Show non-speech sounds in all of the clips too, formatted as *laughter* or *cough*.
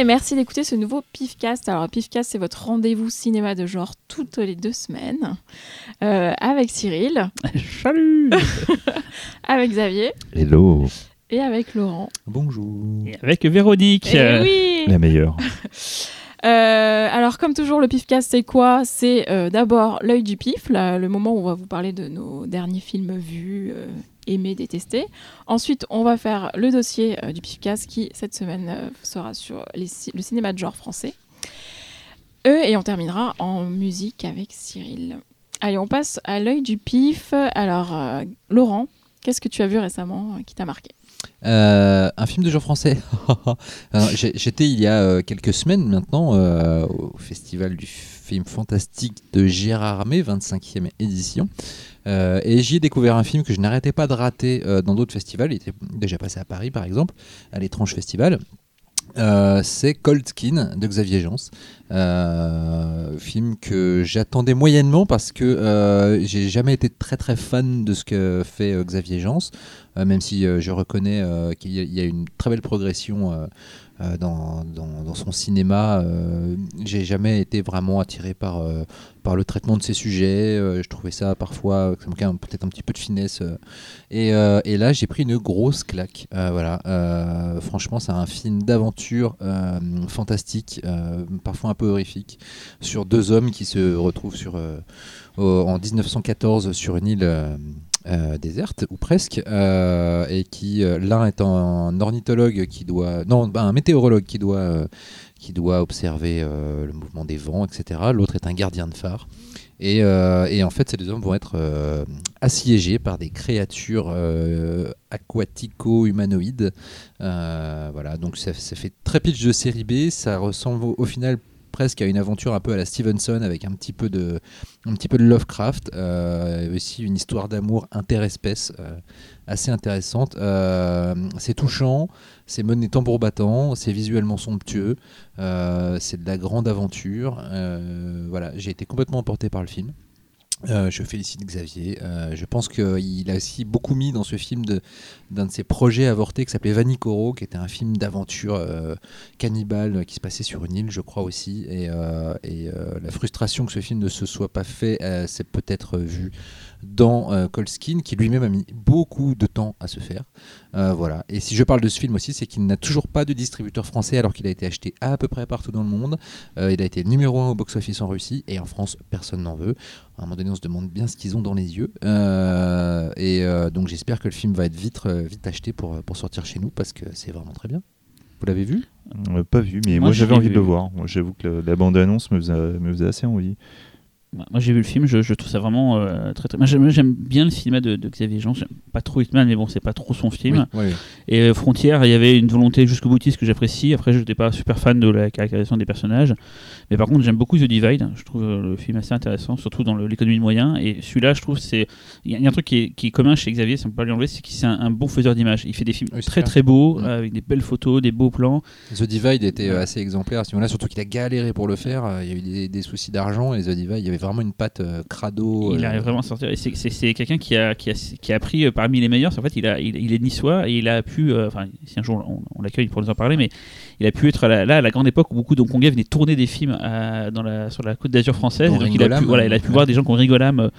Et merci d'écouter ce nouveau Pifcast. Alors Pifcast, c'est votre rendez-vous cinéma de genre toutes les deux semaines euh, avec Cyril, *laughs* Salut *laughs* avec Xavier Hello. et avec Laurent. Bonjour. Et Avec Véronique. Et euh, oui La meilleure. *laughs* Euh, Alors comme toujours, le Pifcast, c'est quoi? C'est euh, d'abord l'œil du pif, le moment où on va vous parler de nos derniers films vus, euh, aimés, détestés. Ensuite, on va faire le dossier du Pifcast qui, cette semaine, sera sur le cinéma de genre français. Et on terminera en musique avec Cyril. Allez, on passe à l'œil du pif. Alors, Laurent, qu'est-ce que tu as vu récemment qui t'a marqué? Euh, un film de genre français. *laughs* J'étais il y a euh, quelques semaines maintenant euh, au festival du film fantastique de Gérard Armé, 25e édition. Et j'y ai découvert un film que je n'arrêtais pas de rater dans d'autres festivals. Il était déjà passé à Paris, par exemple, à l'étrange festival. Euh, c'est Cold Skin de Xavier Jans. Euh, film que j'attendais moyennement parce que euh, j'ai jamais été très très fan de ce que fait euh, Xavier Jans, même si je reconnais qu'il y, a- une très belle progression dans, dans- son cinéma. Euh, j'ai jamais été vraiment attiré par, euh, par le traitement de ses sujets. Euh, je trouvais ça parfois, ça manquait peut-être un petit peu de finesse. euh. Et, euh, et là, j'ai pris une grosse claque. Euh, voilà. Euh, franchement, c'est un film d'aventure euh, fantastique, euh, parfois un peu horrifique, sur deux hommes qui se retrouvent sur, euh, en 1914 sur une île. Euh, déserte ou presque euh, et qui euh, l'un est un ornithologue qui doit non bah, un météorologue qui doit qui doit observer le mouvement des vents etc l'autre est un gardien de phare. Et, et en fait ces deux hommes vont être assiégés par des créatures aquatico-humanoïdes. Voilà. Donc ça, ça fait très pitch de série B. Ça ressemble au final presque à une aventure un peu à la Stevenson avec un petit peu de un petit peu de Lovecraft, euh, aussi une histoire d'amour interespèce euh, assez intéressante. Euh, c'est touchant, c'est mené tambour battant, c'est visuellement somptueux, c'est de la grande aventure. Voilà, j'ai été complètement emporté par le film. Euh, je félicite Xavier. Euh, je pense qu'il a aussi beaucoup mis dans ce film d'un de, ses projets avortés qui s'appelait Vanicoro, qui était un film d'aventure euh, cannibale qui se passait sur une île, je crois aussi. Et, et, la frustration que ce film ne se soit pas fait, c'est peut-être vu dans Colskin, qui lui-même a mis beaucoup de temps à se faire. Euh, voilà. Et si je parle de ce film aussi, c'est qu'il n'a toujours pas de distributeur français alors qu'il a été acheté à peu près partout dans le monde. Euh, il a été numéro un au box-office en Russie et en France, personne n'en veut. À un moment donné, on se demande bien ce qu'ils ont dans les yeux. Euh, et euh, donc, j'espère que le film va être vite, vite acheté pour, pour sortir chez nous parce que c'est vraiment très bien. Vous l'avez vu? Euh, pas vu, mais Moi, j'avais envie de le voir. Moi, j'avoue que la bande-annonce me faisait, me faisait assez envie. Bah, Moi j'ai vu le film, je, je trouve ça vraiment euh, très très. Moi j'aime bien le cinéma de, de Xavier Jean, j'aime pas trop Hitman, mais bon, c'est pas trop son film. Oui, oui. Et euh, Frontière, il y avait une volonté jusqu'au boutiste que j'apprécie. Après, je n'étais pas super fan de la caractérisation des personnages. Mais par contre, j'aime beaucoup The Divide. Je trouve euh, le film assez intéressant, surtout dans l'économie de moyens. Et celui-là, je trouve, c'est. Il y, a- il y a un truc qui est, qui est commun chez Xavier, ça ne peut pas lui enlever, c'est qu'il c'est un, un bon faiseur d'images. Il fait des films Oui, très clair. très beaux, Mm. avec des belles photos, des beaux plans. The Divide était assez exemplaire à ce moment-là, surtout qu'il a galéré pour le faire. Euh, Il y a eu des, des soucis d'argent et The Divide, il y avait vraiment une patte euh, crado. Il euh, arrive vraiment à sortir. C'est- quelqu'un qui a, qui, a, qui a appris euh, parmi les meilleurs. En fait, il, a, il, il est niçois et il a pu. Enfin, si un jour on, on l'accueille pour nous en parler, mais il a pu être là, là à la grande époque où beaucoup d'Hongkongais venaient tourner des films à- dans la, sur la côte d'Azur française. Donc il a pu, voilà, il a pu ouais. voir des gens qui ont Rigolam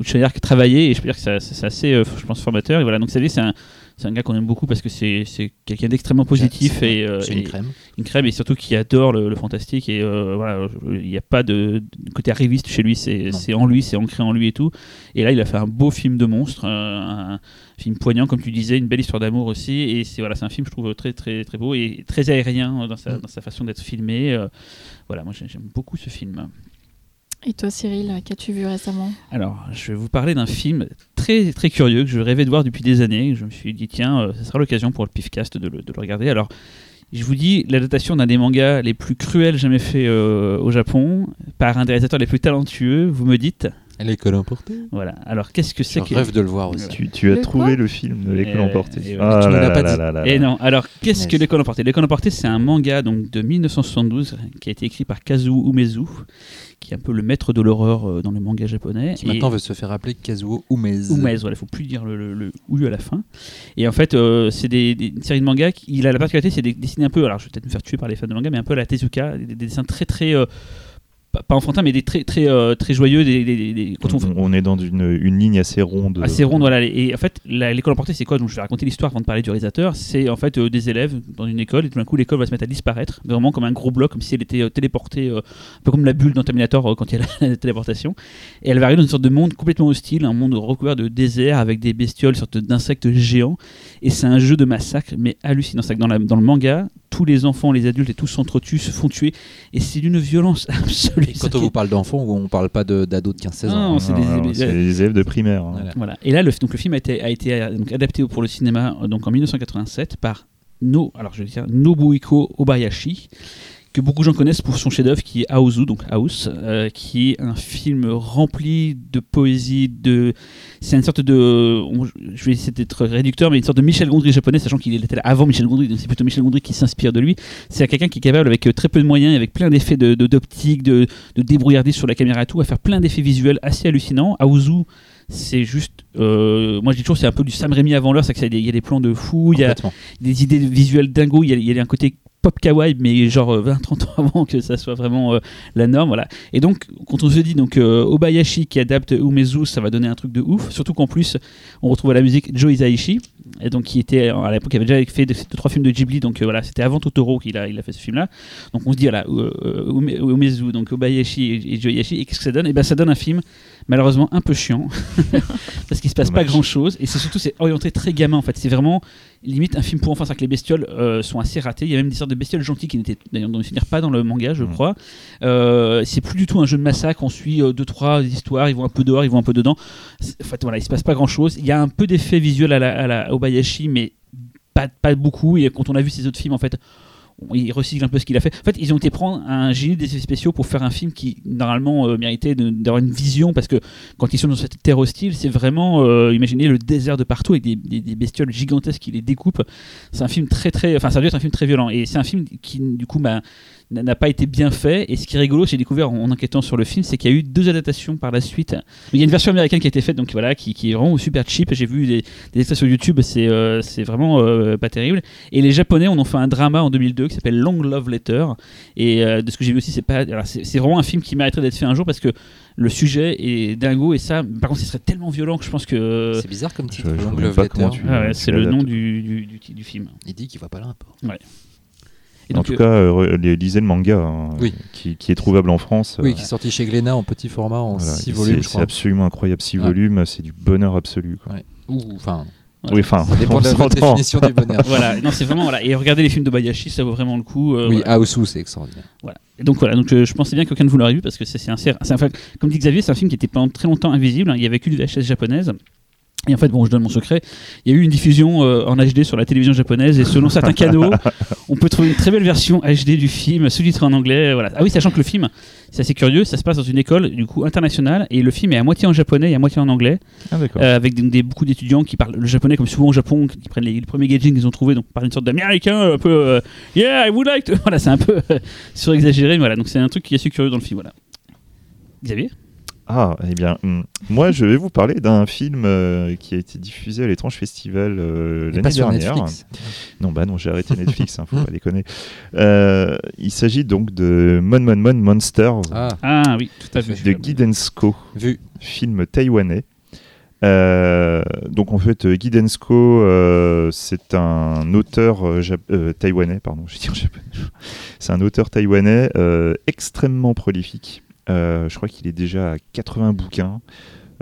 ou Chayar qui travaillaient. Et je peux dire que c'est assez, euh, je pense, formateur. Et voilà, donc Xavier, c'est un. C'est un gars qu'on aime beaucoup parce que c'est quelqu'un d'extrêmement positif et, euh, une crème. une crème et surtout qui adore le, le fantastique et euh, voilà il n'y a pas de, de côté arriviste chez lui c'est en lui c'est ancré en lui et tout et là il a fait un beau film de monstre un film poignant comme tu disais une belle histoire d'amour aussi et c'est voilà c'est un film je trouve très très très beau et très aérien dans sa, Mm. dans sa façon d'être filmé voilà moi j'ai- j'aime beaucoup ce film Et toi, Cyril, qu'as-tu vu récemment? Alors je vais vous parler d'un film très très curieux que je rêvais de voir depuis des années je me suis dit tiens euh, ce sera l'occasion pour le pifcast de le, de le regarder alors je vous dis l'adaptation d'un des mangas les plus cruels jamais fait euh, au Japon par un des réalisateurs les plus talentueux. Vous me dites? L'école emportée. Voilà. Alors, qu'est-ce que c'est que. rêve de le voir aussi. Tu, tu as trouvé le film de l'école Et- emportée. et Ah tu là l'as pas là dit. là là Et non, alors qu'est-ce que l'école emportée L'école emportée, c'est un manga donc de 1972 qui a été écrit par Kazuo Umezu, qui est un peu le maître de l'horreur euh, dans le manga japonais. Qui maintenant veut se faire appeler Kazuo Umez. Umez, voilà, il faut plus dire le, le, à la fin. Et en fait, euh, c'est des, des- une série de mangas. qui- Il a la particularité, c'est de dessiner un peu. Alors, je vais peut-être me faire tuer par les fans de manga, mais un peu à la Tezuka, des, des dessins très très euh, pas, enfantins, mais des très très euh, très joyeux. Des, des- des- quand on, On, on est dans une, une ligne assez ronde. assez ronde, voilà. Et en fait, l'école emportée, c'est quoi? Donc, je vais raconter l'histoire avant de parler du réalisateur. C'est en fait euh, des élèves dans une école, et tout d'un coup, l'école va se mettre à disparaître, vraiment comme un gros bloc, comme si elle était euh, téléportée, un peu comme la bulle dans Terminator quand il y a la, *laughs* la téléportation. Et elle va arriver dans une sorte de monde complètement hostile, un monde recouvert de désert avec des bestioles, sorte d'insectes géants. Et c'est un jeu de massacre, mais hallucinant. C'est que dans, la- dans le manga, tous les enfants, les adultes et tous s'entretuent, se font tuer. Et c'est d'une violence *laughs* absolue. Et quand on vous parle d'enfants, on parle pas d'ados de 15-16 ans. Non, c'est des- des- c'est des élèves de primaire. hein. Voilà. Voilà. Et là, le, donc, le film a été, a été euh, donc, adapté pour le cinéma euh, donc, en 1987 par no, alors, je vais dire, Nobuhiko Obayashi, que beaucoup de gens connaissent pour son chef-d'œuvre qui est Aozu, donc House, euh, qui est un film rempli de poésie, de. C'est une sorte de. on- je vais essayer d'être réducteur, mais une sorte de Michel Gondry japonais, sachant qu'il était là avant Michel Gondry, donc c'est plutôt Michel Gondry qui s'inspire de lui. C'est quelqu'un qui est capable, avec euh, très peu de moyens, avec plein d'effets de, d'optique, de, de débrouillardise sur la caméra et tout, à faire plein d'effets visuels assez hallucinants. Aozu, c'est juste. euh, moi, je dis toujours, c'est un peu du Sam Raimi avant l'heure, c'est qu'il y a des plans de fou, il y a des idées visuelles dingo, il y a, il y a un côté pop kawaii, mais genre 20-30 ans avant que ça soit vraiment euh, la norme. Voilà. Et donc, quand on se dit donc euh, Obayashi qui adapte Umezu, ça va donner un truc de ouf. Surtout qu'en plus, on retrouve la musique Joe Hisaishi, et donc qui était à l'époque, qui avait déjà fait deux, trois films de Ghibli, donc euh, voilà, c'était avant Totoro qu'il a, il a fait ce film-là. Donc on se dit, voilà, euh, euh, Ume- Umezu, donc Obayashi et, Hisaishi, et qu'est-ce que ça donne? Et ben ça donne un film malheureusement un peu chiant *laughs* parce qu'il se passe pas grand chose et c'est surtout c'est orienté très gamin en fait. C'est vraiment limite un film pour enfants c'est-à-dire que les bestioles euh, sont assez ratées. Il y a même des sortes de bestioles gentilles qui n'étaient d'ailleurs pas dans le manga je Mm. crois. Euh, c'est plus du tout un jeu de massacre. On suit euh, deux trois histoires ils vont un peu dehors ils vont un peu dedans. En fait voilà il se passe pas grand chose il y a un peu d'effets visuels à la, à la Obayashi mais pas, beaucoup et quand on a vu ses autres films en fait il recycle un peu ce qu'il a fait. En fait, ils ont été prendre un génie des effets spéciaux pour faire un film qui normalement euh, méritait d'avoir une vision parce que quand ils sont dans cette terre hostile, c'est vraiment euh, imaginez le désert de partout avec des bestioles gigantesques qui les découpent. C'est un film très très, enfin ça doit être un film très violent et c'est un film qui du coup bah, n'a pas été bien fait. Et ce qui est rigolo, j'ai découvert en, en enquêtant sur le film, c'est qu'il y a eu deux adaptations par la suite. Il y a une version américaine qui a été faite, donc voilà, qui, qui est vraiment super cheap. J'ai vu des, des extraits sur YouTube, c'est euh, c'est vraiment euh, pas terrible. Et les Japonais, on en fait un drama en 2002 qui s'appelle Long Love Letter. Et euh, de ce que j'ai vu aussi, c'est pas, alors, c'est c'est vraiment un film qui mériterait d'être fait un jour parce que le sujet est dingo et ça, par contre, ce serait tellement violent que je pense que C'est bizarre comme titre. Je- je Long Love Letter. tu- Ah ouais, c'est le nom du, du, du, du film. Il dit qu'il voit pas le rapport. Et En donc, tout euh, cas, euh, re- lisez le manga hein, Oui. qui, qui est trouvable en France. Oui, Euh, qui est sorti chez Glénat en petit format en voilà. 6 Et volumes, c'est- absolument incroyable. 6 Ouais. volumes, c'est du bonheur absolu. quoi. Ou, enfin, Oui, enfin, ça dépend de définition du bonheur. *laughs* voilà, non, c'est vraiment voilà. Et regardez les films de Bayashi, ça vaut vraiment le coup. euh, oui, voilà. Aosu, c'est extraordinaire. Voilà. Et donc voilà, donc euh, je pensais bien qu'aucun de vous l'aurait vu parce que c'est un, c'est un- comme dit Xavier, c'est un film qui était pendant très longtemps invisible. hein. Il y avait qu'une VHS japonaise. Et en fait, bon, je donne mon secret. Il y a eu une diffusion euh, en HD sur la télévision japonaise et selon certains canaux, *laughs* on peut trouver une très belle version HD du film, sous-titré en anglais. Voilà. Ah oui, sachant que le film, c'est assez curieux, ça se passe dans une école du coup internationale et le film est à moitié en japonais et à moitié en anglais. Ah. Euh, avec des, beaucoup d'étudiants qui parlent le japonais comme souvent au Japon, qui prennent les, les premiers gaijins qu'ils ont trouvés, donc par une sorte d'américain un peu euh, Yeah, I would like to. *laughs* Voilà, c'est un peu euh, surexagéré, mais voilà, donc c'est un truc qui est assez curieux dans le film. Voilà. Xavier? Ah, eh bien, hum, moi, je vais vous parler d'un film euh, qui a été diffusé à l'étrange festival euh, l'année dernière. Netflix. Non, bah non, j'ai arrêté *laughs* Netflix, hein, faut pas déconner. Euh, il s'agit donc de Mon Mon Mon Monsters Ah, Ah oui, tout à fait. de Guy Densko, vu. film taïwanais. Euh, donc en fait, Guy Densko, euh, c'est un auteur euh, euh, taïwanais, pardon, je vais dire japonais. *laughs* C'est un auteur taïwanais euh, extrêmement prolifique. Euh, je crois qu'il est déjà à 80 bouquins.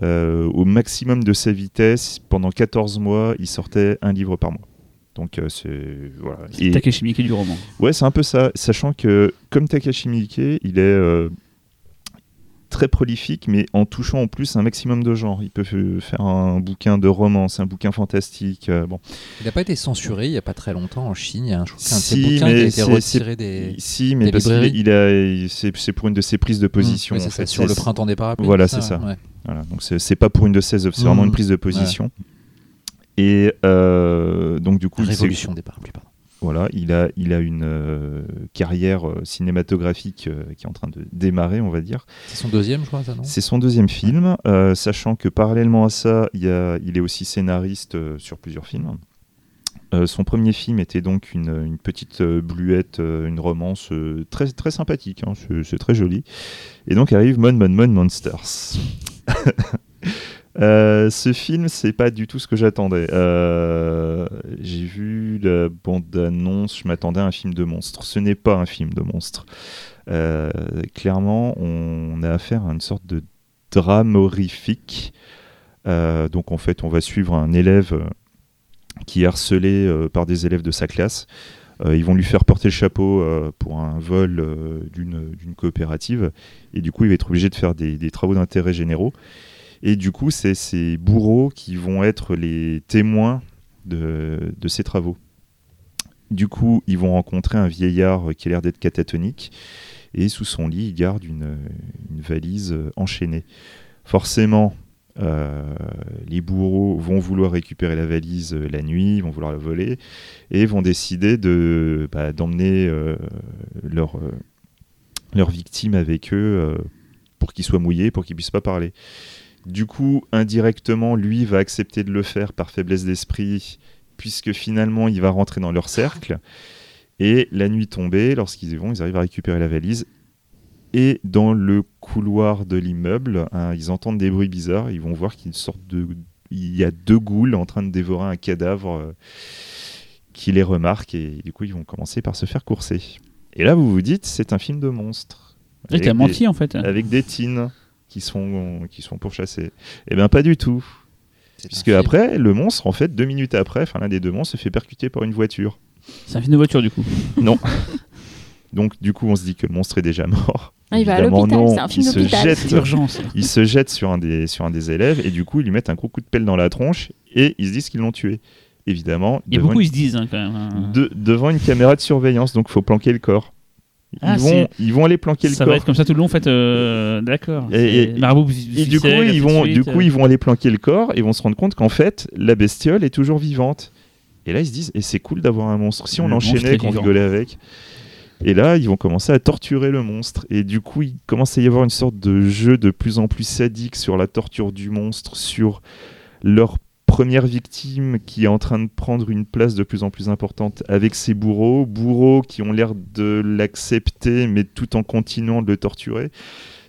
Euh, au maximum de sa vitesse, pendant 14 mois, il sortait un livre par mois. Donc euh, c'est voilà. Et- Takeshi Miike du roman. Ouais, c'est un peu ça. Sachant que, comme Takashi Miike, il est euh, très prolifique, mais en touchant en plus un maximum de genres. Il peut faire un bouquin de romance, un bouquin fantastique. euh, bon. Il n'a pas été censuré il n'y a pas très longtemps en Chine. Il y a un, Si, ses bouquins qui a été c'est- retiré des. Si, mais des parce qu'il librairies. il a, il- c'est pour une de ses prises de position. Oui, en c'est ça, fait. sur le printemps des parapluies. Voilà, ça, c'est ça. ouais. Voilà, donc c'est pas pour une de ses œuvres, c'est vraiment Mmh. une prise de position. Et euh, donc du coup, Révolution des parapluies, pardon. Voilà, il a, il a une euh, carrière euh, cinématographique euh, qui est en train de démarrer, on va dire. C'est son deuxième, je crois, ça, non? C'est son deuxième film, euh, sachant que parallèlement à ça, il, y a- il est aussi scénariste sur plusieurs films. Son premier film était donc une, une petite bluette, une romance très, très sympathique, hein, c'est très joli. Et donc arrive Mon Mon Mon Monsters. *laughs* Euh, ce film, c'est pas du tout ce que j'attendais. Euh, J'ai vu la bande-annonce, je m'attendais à un film de monstre. Ce n'est pas un film de monstre. Euh, clairement, on a affaire à une sorte de drame horrifique. Donc en fait, on va suivre un élève qui est harcelé par des élèves de sa classe. Ils vont lui faire porter le chapeau pour un vol d'une d'une coopérative. Et du coup, il va être obligé de faire des, des travaux d'intérêt généraux. Et du coup, c'est ces bourreaux qui vont être les témoins de, ces travaux. Du coup, ils vont rencontrer un vieillard qui a l'air d'être catatonique. Et sous son lit, il garde une, valise enchaînée. Forcément, euh, les bourreaux vont vouloir récupérer la valise la nuit, vont vouloir la voler, et vont décider de, bah, d'emmener euh, leur, euh, leur victime avec eux pour qu'ils soient mouillés, pour qu'ils puissent pas parler. Du coup, indirectement, lui va accepter de le faire par faiblesse d'esprit, puisque finalement, il va rentrer dans leur cercle. Et la nuit tombée, lorsqu'ils y vont, ils arrivent à récupérer la valise. Et dans le couloir de l'immeuble, hein, ils entendent des bruits bizarres. Ils vont voir qu'il sorte de, il y a deux ghouls en train de dévorer un cadavre euh, qui les remarquent. Et du coup, ils vont commencer par se faire courser. Et là, vous vous dites, c'est un film de monstres. Et Avec t'as menti en fait. avec des teens qui sont, qui sont pourchassés. Eh bien, pas du tout. Puisque film. après, le monstre, en fait, deux minutes après, enfin l'un des deux monstres se fait percuter par une voiture. C'est un film de voiture du coup. *laughs* Donc, du coup, on se dit que le monstre est déjà mort. Ah, il va à l'hôpital, non. c'est un film il se d'hôpital. jette, il se jette sur un des sur un des élèves et du coup, ils lui mettent un gros coup de pelle dans la tronche et ils se disent qu'ils l'ont tué. Évidemment, Il y a beaucoup, une, ils se disent hein, quand même. hein. de- devant une caméra de surveillance, donc faut planquer le corps. Ils, Ah, vont, ils vont aller planquer le Ça corps. va être comme ça tout le long en fait. euh, D'accord. Et- C'est et- Marabout Et du coup, ils vont, suite, du coup, euh. ils vont aller planquer le corps et vont se rendre compte qu'en fait, la bestiole est toujours vivante. Et là, ils se disent, et c'est cool d'avoir un monstre. Si on l'enchaînait, qu'on rigolait avec. Et là, ils vont commencer à torturer le monstre. Et du coup, il commence à y avoir une sorte de jeu de plus en plus sadique sur la torture du monstre, sur leur première victime qui est en train de prendre une place de plus en plus importante avec ses bourreaux, bourreaux qui ont l'air de l'accepter mais tout en continuant de le torturer.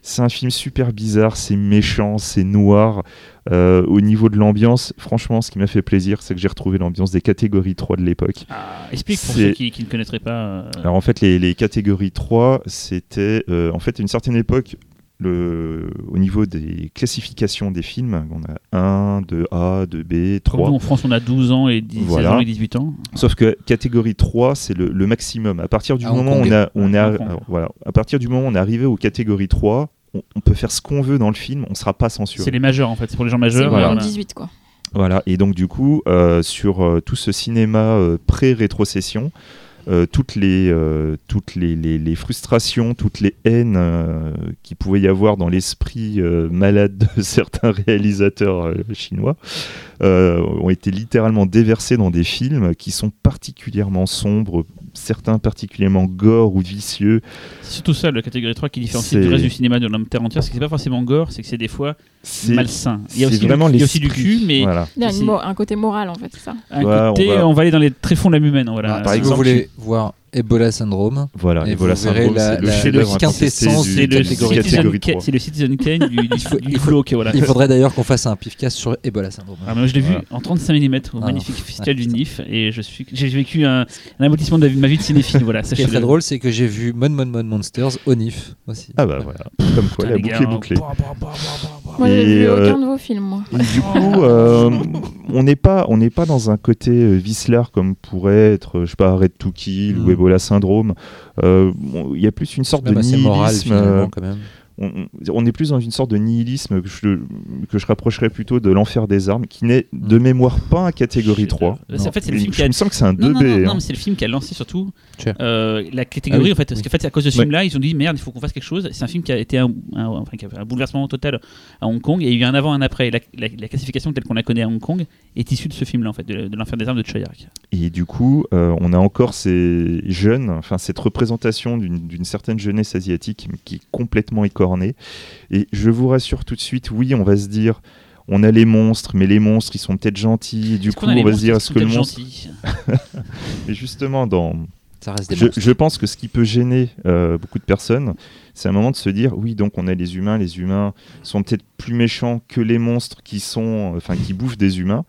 C'est un film super bizarre, c'est méchant, c'est noir. Euh, au niveau de l'ambiance, franchement, ce qui m'a fait plaisir, c'est que j'ai retrouvé l'ambiance des catégories 3 de l'époque. Ah, explique pour ceux qui, qui ne connaîtraient pas. euh, Alors en fait, les, les catégories 3, c'était euh, en fait à une certaine époque, le, au niveau des classifications des films, on a 1, 2A, 2B, comme 3. nous, en France, on a 12 ans et 10, 16 Voilà. ans et 18 ans. Sauf que catégorie 3, c'est le, le maximum. À partir du À Hong moment où Kong. on a, on est À arri- Hong Kong. alors, voilà, à partir du moment où on est arrivé aux catégories 3, on, on peut faire ce qu'on veut dans le film, on sera pas censuré. C'est les majeurs en fait, c'est pour les gens majeurs. voilà. de 18, quoi. Voilà, et donc du coup, euh, sur euh, tout ce cinéma euh, pré-rétrocession, euh, toutes, les, euh, les, frustrations, toutes les haines euh, qu'il pouvait y avoir dans l'esprit malade de *laughs* certains réalisateurs chinois ont été littéralement déversées dans des films qui sont particulièrement sombres, certains particulièrement gore ou vicieux. C'est surtout ça, la catégorie 3 qui différencie du reste du cinéma de l'homme terre entière, c'est que c'est pas forcément gore, c'est que c'est des fois malsain. Il y a aussi, vraiment du, il y a aussi du l'esprit. cul, mais Voilà. Il y a une un côté moral, en fait, ça. un Ouais, on côté, va- on va... aller dans les tréfonds de la humaine. Voilà. Ah, par si exemple, vous voulez voir Ebola Syndrome, Voilà, Et voilà, vous verrez syndrome, la- c'est le la- quintessence du- du catégorie Citizen catégorie Kane- 3. c'est le Citizen Kane du, du, Il faut- du il faut- glauque, voilà. il faudrait d'ailleurs qu'on fasse un pifcast sur Ebola Syndrome. Ah, mais moi, je l'ai vu en 35 mm au Ah, magnifique festival ouais, du NIF et je suis j'ai vécu un, un aboutissement de ma vie de cinéphile voilà Ce qui est très drôle, c'est que j'ai vu Mon Mon Mon Monsters au NIF aussi. Ah bah voilà, comme quoi la boucle est hein. bouclée. Moi, j'ai vu euh, aucun de vos films, moi. Du coup, *laughs* euh, on n'est pas, on n'est pas dans un côté euh, Vislar comme pourrait être, je sais pas, Red to Kill Mm. ou Ebola Syndrome. Euh, bon, Il y a plus une sorte de moral nihilisme. finalement euh, quand même. On, est plus dans une sorte de nihilisme que je, que je rapprocherais plutôt de l'enfer des armes, qui n'est de mémoire pas un catégorie 3. C'est- En fait, c'est le film je qui a. me sens que c'est un 2B. Non, non, non, non, hein. mais c'est le film qui a lancé surtout euh, la catégorie Ah oui. en fait. Parce Oui. qu'en fait, c'est à cause de ce Ouais. film-là, ils ont dit merde, il faut qu'on fasse quelque chose. C'est un film qui a été un, un- enfin, qui a fait un bouleversement total à Hong Kong. Et il y a eu un avant, un après. La, la- la classification telle qu'on la connaît à Hong Kong est issue de ce film-là, en fait, de, de l'enfer des armes de Choyak. Et du coup, euh, on a encore ces jeunes, enfin cette représentation d'une d'une certaine jeunesse asiatique qui est complètement Et je vous rassure tout de suite, oui, on va se dire, on a les monstres, mais les monstres, ils sont peut-être gentils. Et du coup, on va se dire, est-ce que le monstre... *laughs* Mais justement, dans... Ça reste des Je, monstres. je pense que ce qui peut gêner euh, beaucoup de personnes, c'est un moment de se dire, oui, donc on a les humains, les humains sont peut-être plus méchants que les monstres qui sont, enfin, qui bouffent des humains.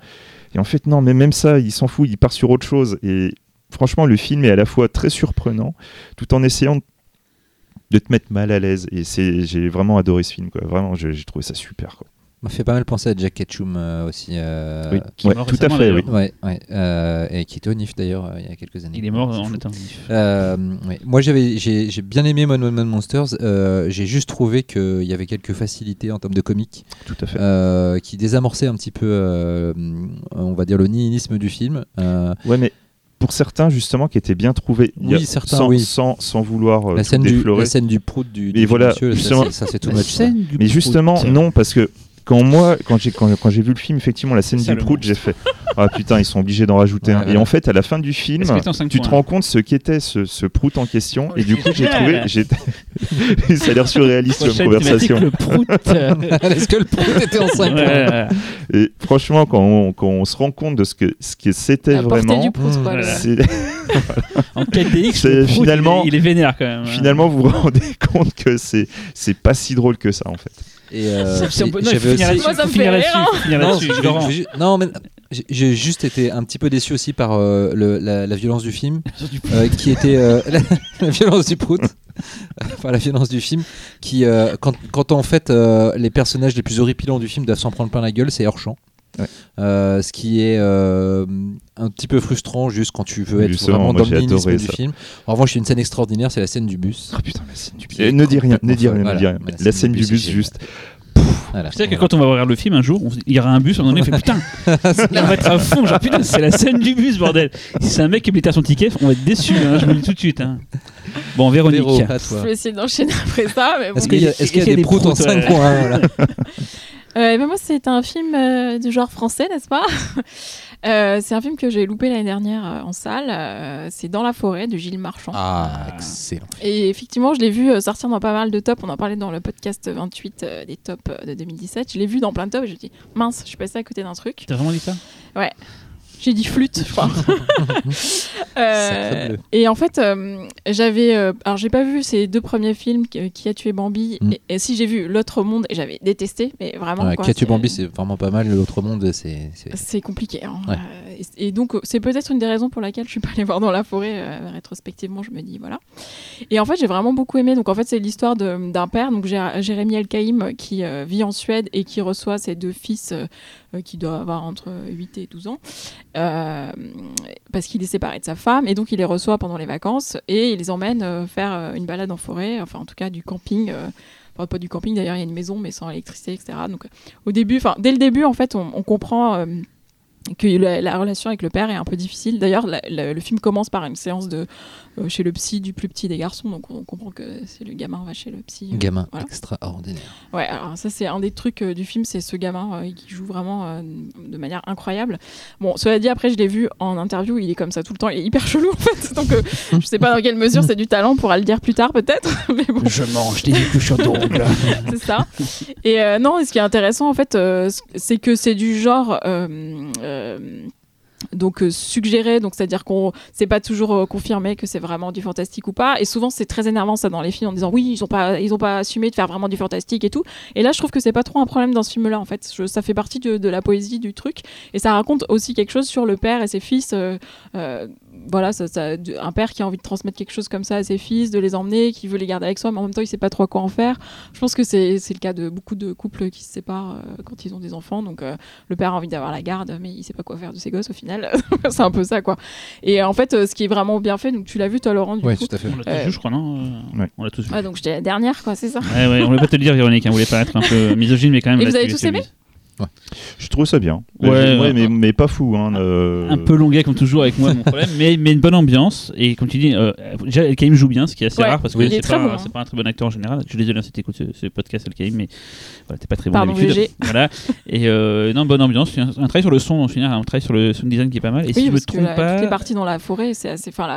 Et en fait, non, mais même ça, il s'en fout, il part sur autre chose. Et franchement, le film est à la fois très surprenant, tout en essayant de te mettre mal à l'aise. Et c'est, j'ai vraiment adoré ce film, quoi. Vraiment, j'ai j'ai trouvé ça super. Quoi. m'a fait pas mal penser à Jack Ketchum euh, aussi. euh, Oui. qui Ouais, tout à fait, oui. d'ailleurs. Ouais, ouais, euh, et qui était au NIF d'ailleurs euh, il y a quelques années. Il est mort en étant. Euh, ouais. Moi, j'avais, j'ai, j'ai bien aimé Mon Man Monsters. euh, j'ai juste trouvé qu'il y avait quelques facilités en termes de comique Tout à fait. euh, qui désamorçaient un petit peu, euh, on va dire, le nihilisme du film. Euh, Ouais, mais pour certains, justement, qui étaient bien trouvés, y a- Oui, certains, sans, oui. sans, sans vouloir euh, la, scène du, déflorer. la scène du prout du, du Et voilà, monsieur, ça, justement- c'est- ça, c'est tout ça. Mais justement, non, parce que quand moi, quand j'ai quand, quand j'ai vu le film, effectivement, la scène du prout, j'ai fait ah putain, ils sont obligés d'en rajouter Ouais, un. Et en fait, à la fin du film, tu te rends compte ce qu'était ce, ce prout en question. Oh, et du coup, j'ai trouvé, *laughs* ça a l'air surréaliste comme conversation. le prout. *laughs* Est-ce que le prout était en 5 Ouais. Et franchement, quand on, quand on se rend compte de ce que ce que c'était vraiment, du quoi. Voilà. En 4DX, *laughs* C'est le prout, finalement- il est, il est vénère quand même. finalement, vous vous rendez compte que c'est c'est pas si drôle que ça en fait. Et euh, non, il faut finir aussi- là-dessus. Finir Non, je- mais j'ai- j'ai juste été un petit peu déçu aussi par euh, le- la, la violence du film, *laughs* euh, qui était euh, *laughs* la, la violence du prout. *laughs* enfin, la violence du film, qui, euh, quand, quand en fait euh, les personnages les plus horripilants du film doivent s'en prendre plein la gueule, c'est hors champ. Ouais. Euh, ce qui est euh, un petit peu frustrant juste quand tu veux être Justement, vraiment dans le du film. En revanche, il y a une scène extraordinaire, c'est la scène du bus. Oh putain, la scène du Qui est ne dis rien, ne dis rien, ne dis rien. La scène du bus, est juste. Voilà. Sais que quand on va regarder le film un jour, il y aura un bus, on en est fait putain, *laughs* on va être à fond, genre putain, c'est la scène du bus, bordel. Si c'est un mec qui oublie son ticket, on va être déçu, hein, je vous le dis tout de suite. hein. Bon, Véronique. Véro, à Je vais essayer d'enchaîner après ça. Bon. Est-ce qu'il y a, est-ce qu'il y a des proutes en 5 ouais. points. *laughs* Euh, eh ben moi, c'est un film euh, du genre français, n'est-ce pas *laughs* Euh, C'est un film que j'ai loupé l'année dernière euh, en salle. Euh, c'est Dans la forêt de Gilles Marchand. Ah, excellent. Et effectivement, je l'ai vu sortir dans pas mal de tops. On en parlait dans le podcast 28 euh, des tops de 2017. Je l'ai vu dans plein de tops. et Je me dis, mince, je suis passée à côté d'un truc. T'as vraiment dit ça? J'ai dit flûte, je crois. *laughs* Euh, et en fait, euh, j'avais. euh, alors, j'ai pas vu ces deux premiers films qui, qui a tué Bambi. Mm. Et, et si j'ai vu L'autre monde, et j'avais détesté, mais vraiment. Ouais, quoi, Katy c'est- Bambi, c'est vraiment pas mal. L'autre monde, c'est. c'est- C'est compliqué. hein. Ouais. Et, donc, c'est peut-être une des raisons pour laquelle je suis pas allée voir dans la forêt. euh, rétrospectivement, je me dis voilà. Et en fait, j'ai vraiment beaucoup aimé. Donc, en fait, c'est l'histoire d'un père, donc Jé- Jérémy Elkaïm, qui euh, vit en Suède et qui reçoit ses deux fils euh, euh, qui doivent avoir entre 8 et 12 ans, parce qu'il est séparé de sa femme. Et donc, il les reçoit pendant les vacances et il les emmène faire une balade en forêt, enfin, en tout cas, du camping. Enfin, pas du camping d'ailleurs, il y a une maison, mais sans électricité, etc. Donc, au début, enfin, dès le début, en fait, on, comprend que la, la relation avec le père est un peu difficile. D'ailleurs, le film commence par une séance de euh, chez le psy du plus petit des garçons, donc on comprend que c'est le gamin va chez le psy. euh, Gamin voilà. extraordinaire. Ouais, alors ça c'est un des trucs euh, du film, c'est ce gamin euh, qui joue vraiment euh, de manière incroyable. Bon, cela dit, après je l'ai vu en interview, il est comme ça tout le temps, il est hyper chelou en fait. *laughs* Donc euh, je sais pas dans quelle mesure c'est du talent, on pourra le dire plus tard peut-être. *laughs* Mais bon, Je mange des épluchures d'ongles. *laughs* c'est ça. Et euh, non, ce qui est intéressant en fait, euh, c'est que c'est du genre. Euh, donc euh, suggéré, donc c'est-à-dire qu'on c'est pas toujours euh, confirmé que c'est vraiment du fantastique ou pas. Et souvent c'est très énervant ça dans les films en disant oui ils ont pas ils ont pas assumé de faire vraiment du fantastique et tout. Et là je trouve que c'est pas trop un problème dans ce film-là en fait. Ça fait partie de, la poésie du truc et ça raconte aussi quelque chose sur le père et ses fils. Voilà, ça, un père qui a envie de transmettre quelque chose comme ça à ses fils, de les emmener, qui veut les garder avec soi, mais en même temps il sait pas trop quoi en faire. Je pense que c'est c'est le cas de beaucoup de couples qui se séparent euh, quand ils ont des enfants. Donc euh, le père a envie d'avoir la garde, mais il sait pas quoi faire de ses gosses au final. *laughs* c'est un peu ça quoi. Et en fait, euh, ce qui est vraiment bien fait, donc tu l'as vu toi Laurent du Oui, coup. tout à fait. On l'a tous vu, je crois, non Ouais. On l'a tous vu. Ouais, donc j'étais la dernière quoi, c'est ça? Ouais, ouais, on voulait pas te le dire, Véronique, hein, on voulait pas être un peu *laughs* misogyne, mais quand même. Et là, vous avez tous tu- Je trouve ça bien. Ouais, Ouais, ouais. mais, mais pas fou. Hein, euh, Un peu longuet comme toujours avec moi, mon problème, mais, mais une bonne ambiance. Et comme tu dis, euh, déjà El Kaïm joue bien, ce qui est assez Ouais, rare parce que c'est pas, bon, hein. c'est pas un très bon acteur en général. Je suis désolé hein, si t'écoutes ce, ce podcast El Kaïm, mais voilà, t'es pas très bon d'habitude. Voilà. Et euh, non, bonne ambiance. Un, un travail sur le son, en général, un travail sur le sound design qui est pas mal. Et si je me trompe la- pas. toutes les parties dans la forêt, c'est assez. Enfin,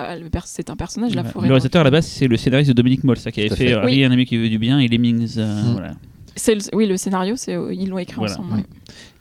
c'est un personnage la forêt. le réalisateur à la base, c'est le scénariste de Dominique Moll, ça qui avait fait fait. euh, Oui. Un ami qui veut du bien et Lemmings. euh, Mm. voilà. C'est le- oui, le scénario, c'est ils l'ont écrit Voilà. ensemble. ouais.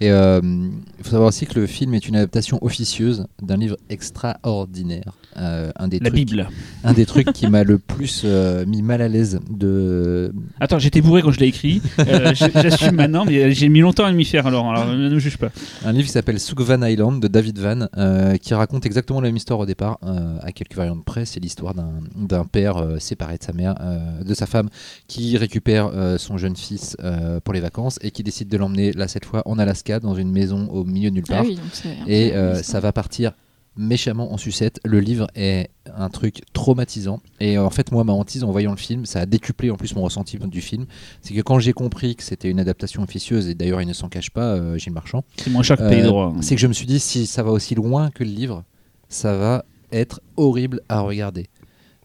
Et euh, il faut savoir aussi que le film est une adaptation officieuse d'un livre extraordinaire. Euh, un, des La trucs, Bible. un des trucs qui m'a le plus euh, mis mal à l'aise de. Attends, j'étais bourré quand je l'ai écrit. Euh, J'assume maintenant, mais j'ai mis longtemps à m'y faire alors. Alors ne me juge pas. Un livre qui s'appelle Sukvan Island de David Van, euh, qui raconte exactement la même histoire au départ, euh, à quelques variantes près. C'est l'histoire d'un d'un père euh, séparé de sa mère, euh, de sa femme, qui récupère euh, son jeune fils euh, pour les vacances et qui décide de l'emmener là cette fois en Alaska dans une maison au milieu de nulle Ah part. oui, un et euh, ça va partir méchamment en sucette. Le livre est un truc traumatisant. Et euh, en fait, moi, ma hantise en voyant le film, ça a décuplé en plus mon ressenti du film. C'est que quand j'ai compris que c'était une adaptation officieuse, et d'ailleurs il ne s'en cache pas, euh, Gilles Marchand, C'est moins cher que euh, Pays droit. c'est que je me suis dit, si ça va aussi loin que le livre, ça va être horrible à regarder.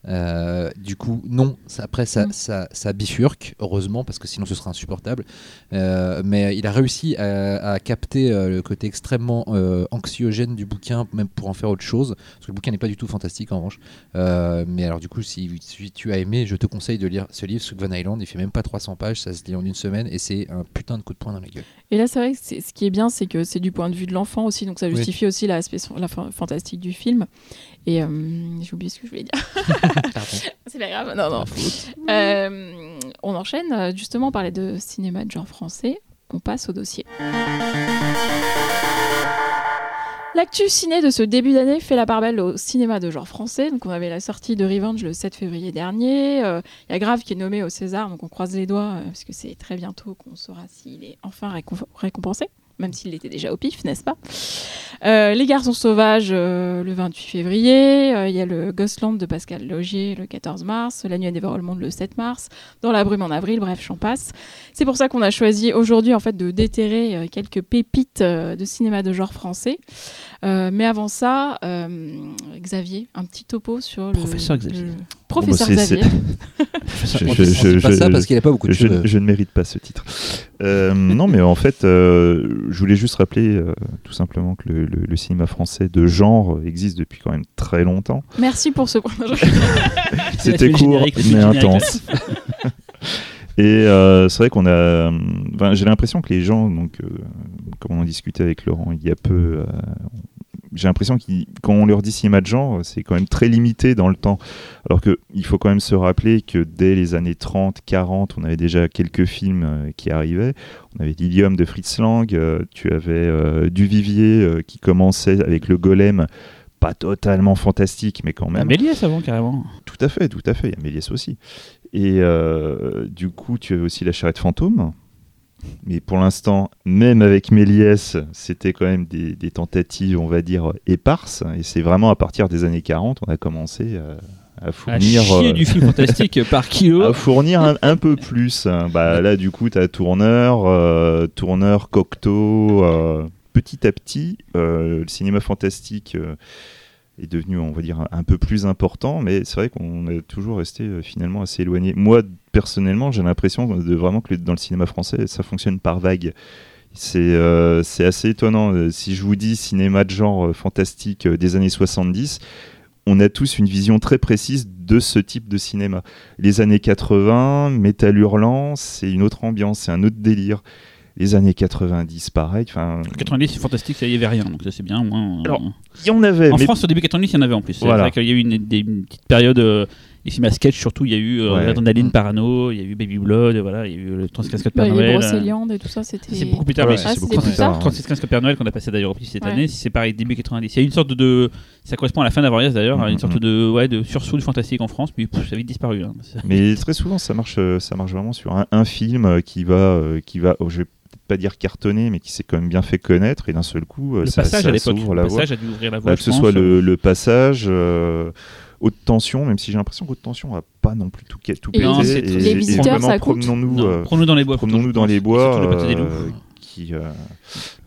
Euh, du coup, non. ça- après, ça, Mm. ça, ça bifurque, heureusement, parce que sinon ce serait insupportable. Euh, mais il a réussi à, à capter euh, le côté extrêmement anxiogène du bouquin, même pour en faire autre chose. Parce que le bouquin n'est pas du tout fantastique, en revanche. Mais alors, du coup, si, si tu as aimé, je te conseille de lire ce livre, Van Island. Il fait même pas 300 pages, ça se lit en une semaine, et c'est un putain de coup de poing dans la gueule. Et là, c'est vrai que ce qui est bien, c'est que c'est du point de vue de l'enfant aussi, donc ça Oui. justifie aussi l'aspect la fa- fantastique du film. Et euh, j'ai oublié ce que je voulais dire. *laughs* *laughs* c'est pas grave, non, non. Euh, on enchaîne, euh, justement, parlait de cinéma de genre français. On passe au dossier. L'actu ciné de ce début d'année fait la part belle au cinéma de genre français. Donc on avait la sortie de Revenge le 7 février dernier. Euh, Il y a Grave qui est nommé au César, donc on croise les doigts euh, parce que c'est très bientôt qu'on saura s'il est enfin récomp- récompensé, même s'il était déjà au pif, n'est-ce pas? Euh, Les Garçons Sauvages euh, le 28 février. Euh, Il y a le Ghostland de Pascal Logier le 14 mars. La Nuit à dévorer le monde le 7 mars. Dans la brume en avril. Bref, j'en passe. C'est pour ça qu'on a choisi aujourd'hui en fait de déterrer quelques pépites de cinéma de genre français. Euh, mais avant ça, euh, Xavier, un petit topo sur le Professeur Xavier. le- Professeur Bon, bah, Xavier. Je- On je- dit- on dit je- pas ça je- parce qu'il a pas beaucoup de je, cheveux. je ne mérite pas ce titre. Euh, *laughs* non, mais en fait, euh, je voulais juste rappeler euh, tout simplement que le, le- le cinéma français de genre existe depuis quand même très longtemps. Merci pour ce point. *laughs* C'était court mais intense. *laughs* Et euh, c'est vrai qu'on a. J'ai l'impression que les gens, donc, euh, comme on en discutait avec Laurent il y a peu, euh, j'ai l'impression que quand on leur dit cinéma de genre, c'est quand même très limité dans le temps. Alors qu'il faut quand même se rappeler que dès les années 30, 40, on avait déjà quelques films euh, qui arrivaient. On avait Lilium de Fritz Lang, euh, tu avais euh, Duvivier euh, qui commençait avec le Golem. Pas totalement fantastique, mais quand même. Méliès avant, carrément. Tout à fait, tout à fait. Il y a Méliès aussi. Et euh, du coup, tu avais aussi la charrette fantôme. Mais pour l'instant, même avec Méliès, c'était quand même des, des tentatives, on va dire, éparses. Et c'est vraiment à partir des années 40, on a commencé à, à À fournir. chier euh, du film fantastique *laughs* par kilo. à fournir un, un peu plus. Bah, là, du coup, tu as Tourneur, euh, Tourneur, Cocteau. euh, petit à petit, euh, le cinéma fantastique euh, est devenu, on va dire, un, peu plus important, mais c'est vrai qu'on est toujours resté euh, finalement assez éloigné. Moi, personnellement, j'ai l'impression de vraiment que dans le cinéma français, ça fonctionne par vague. C'est euh, assez étonnant. Euh, Si je vous dis cinéma de genre euh, fantastique des années 70, on a tous une vision très précise de ce type de cinéma. Les années 80, Métal Hurlant, c'est une autre ambiance, c'est un autre délire. Les années 90, pareil. Enfin, 90, c'est fantastique, ça y avait rien, donc ça c'est bien. moins, euh, Alors, il y en avait, en mais France, au début 90, il y en avait en plus. C'est Voilà. vrai qu'il y a eu une, des- une petite période. euh, les films à sketch surtout. Il y a eu euh, Ouais. Adrenaline, Mm. Parano, il y a eu Baby Blood, voilà, il y a eu le 36 Code Bah, Père les Noël. euh, Brocéliande et tout ça, c'était. C'est beaucoup plus tard, Ouais, mais Ah, c'est c'était beaucoup plus plus tard. tard. 36 15 Père Noël qu'on a passé d'ailleurs au cette Ouais. année, c'est pareil début 90. Il y a une sorte de ça correspond à la fin d'Avarias d'ailleurs, Mhm. une sorte de ouais de sursaut du fantastique en France, puis pff, ça a vite disparu. hein. Mais très souvent, ça marche, euh, ça marche vraiment sur un, un film euh, qui va, euh, qui va, oh, je vais peut-être pas dire cartonner, mais qui s'est quand même bien fait connaître, et d'un seul coup, euh, le ça, passage ça à l'époque, s'ouvre le la voie. passage a dû ouvrir la voie. Bah, que ce pense. soit le, le passage, euh, haute tension, même si j'ai l'impression qu'haute tension a pas non plus tout, tout Et pété. Non, et, les et visiteurs, vraiment, ça promenons-nous. Non, euh, Promenons-nous dans les bois. promenons-nous dans les bois, Et surtout le pacte des loups. euh, qui, euh,